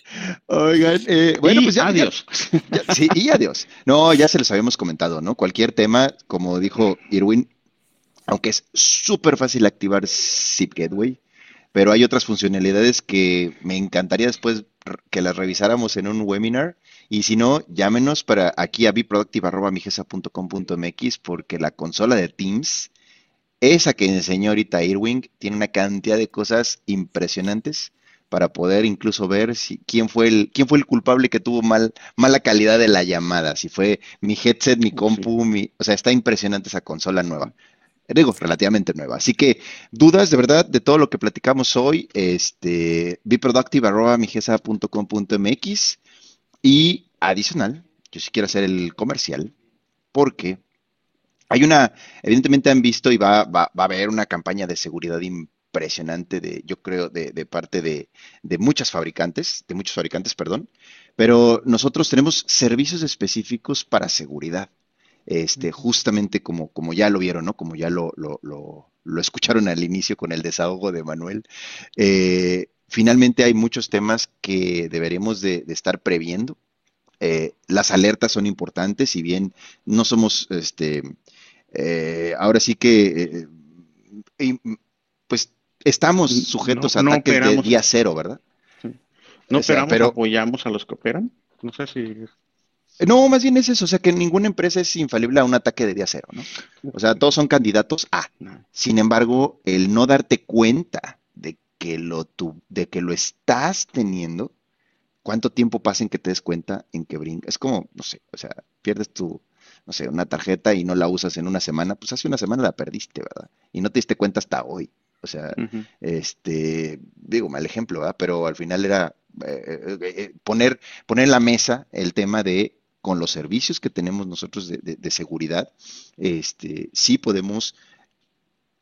(laughs) Oigan, eh, bueno, pues ya. Adiós. sí, y adiós. No, ya se los habíamos comentado, ¿no? Cualquier tema, como dijo Irwin, aunque es súper fácil activar Zip Gateway, pero hay otras funcionalidades que me encantaría después que las revisáramos en un webinar y si no, llámenos para aquí a biproductive.mx porque la consola de Teams, esa que enseñó ahorita Irwing, tiene una cantidad de cosas impresionantes para poder incluso ver si quién fue el quién fue el culpable que tuvo mal mala calidad de la llamada, si fue mi headset, mi compu, mi, o sea, está impresionante esa consola nueva. Digo, relativamente nueva. Así que dudas de verdad de todo lo que platicamos hoy, este, biproductive.mx y adicional, yo sí quiero hacer el comercial, porque hay una, evidentemente han visto y va, va, va a haber una campaña de seguridad impresionante de, yo creo, de, de parte de, de, muchas fabricantes, de muchos fabricantes, perdón, pero nosotros tenemos servicios específicos para seguridad. Este, justamente como, como ya lo vieron, ¿no? Como ya lo, lo, lo, lo escucharon al inicio con el desahogo de Manuel. Eh, finalmente hay muchos temas que deberemos de, de estar previendo, eh, las alertas son importantes, si bien no somos, este, eh, ahora sí que, eh, pues estamos sujetos a ataques de día cero, ¿verdad? No operamos, pero apoyamos a los que operan. No sé si no, más bien es eso, o sea que ninguna empresa es infalible a un ataque de día cero, ¿no? O sea, todos son candidatos a. Sin embargo, el no darte cuenta de que lo, tu, de que lo estás teniendo, ¿Cuánto tiempo pasa en que te des cuenta en que brinca? Es como, no sé, o sea, pierdes tu, no sé, una tarjeta y no la usas en una semana, pues hace una semana la perdiste, ¿verdad? Y no te diste cuenta hasta hoy. O sea, este, digo, mal ejemplo, ¿verdad? Pero al final era eh, eh, eh, poner, poner en la mesa el tema de con los servicios que tenemos nosotros de, de, seguridad, este, sí podemos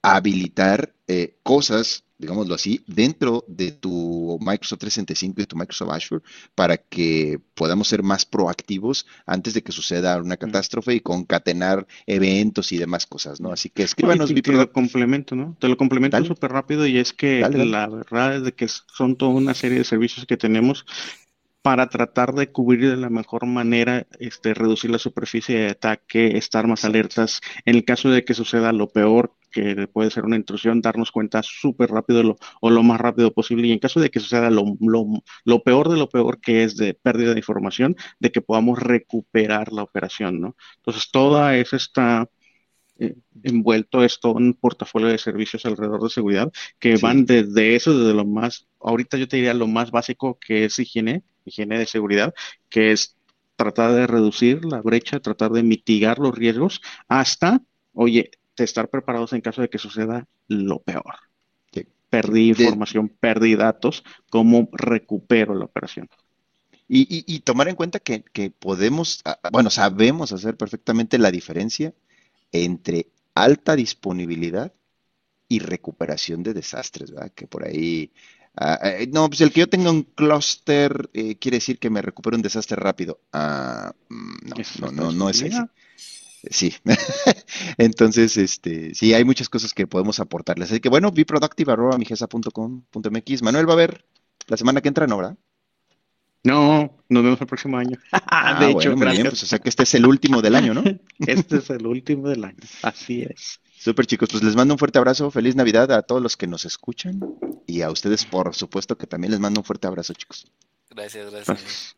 habilitar eh, cosas, digámoslo así, dentro de tu Microsoft 365 y tu Microsoft Azure para que podamos ser más proactivos antes de que suceda una catástrofe y concatenar eventos y demás cosas, ¿no? Así que escríbanos. te lo complemento, ¿no? Te lo complemento súper rápido y es que la verdad es de que son toda una serie de servicios que tenemos para tratar de cubrir de la mejor manera, este, reducir la superficie de ataque, estar más alertas. En el caso de que suceda lo peor, que puede ser una intrusión, darnos cuenta súper rápido o lo más rápido posible. Y en caso de que suceda lo, lo, peor de lo peor, que es de pérdida de información, de que podamos recuperar la operación, ¿no? Entonces, toda esa está eh, envuelto esto un portafolio de servicios alrededor de seguridad que van desde eso, desde lo más, ahorita yo te diría lo más básico que es higiene, higiene de seguridad, que es tratar de reducir la brecha, tratar de mitigar los riesgos, hasta, oye, de estar preparados en caso de que suceda lo peor. Perdí información, perdí datos, ¿cómo recupero la operación? Y, tomar en cuenta que, que, podemos, ah, bueno, sabemos hacer perfectamente la diferencia entre alta disponibilidad y recuperación de desastres, ¿verdad? Que por ahí Ah, eh, no, pues el que yo tenga un clúster eh, quiere decir que me recupero un desastre rápido. Ah, mm, no, no, no, es así. Sí. (laughs) Entonces, este, sí, hay muchas cosas que podemos aportarles. Así que bueno, beproductive.com.mx. Manuel va a ver la semana que entra, ¿no, verdad? No, nos vemos el próximo año. (laughs) Ah, de hecho, Bien, pues, o sea que este es el último del año, ¿no? (laughs) este es el último del año. Así es. Súper chicos, pues les mando un fuerte abrazo, feliz Navidad a todos los que nos escuchan y a ustedes por supuesto que también les mando un fuerte abrazo chicos. Gracias, gracias.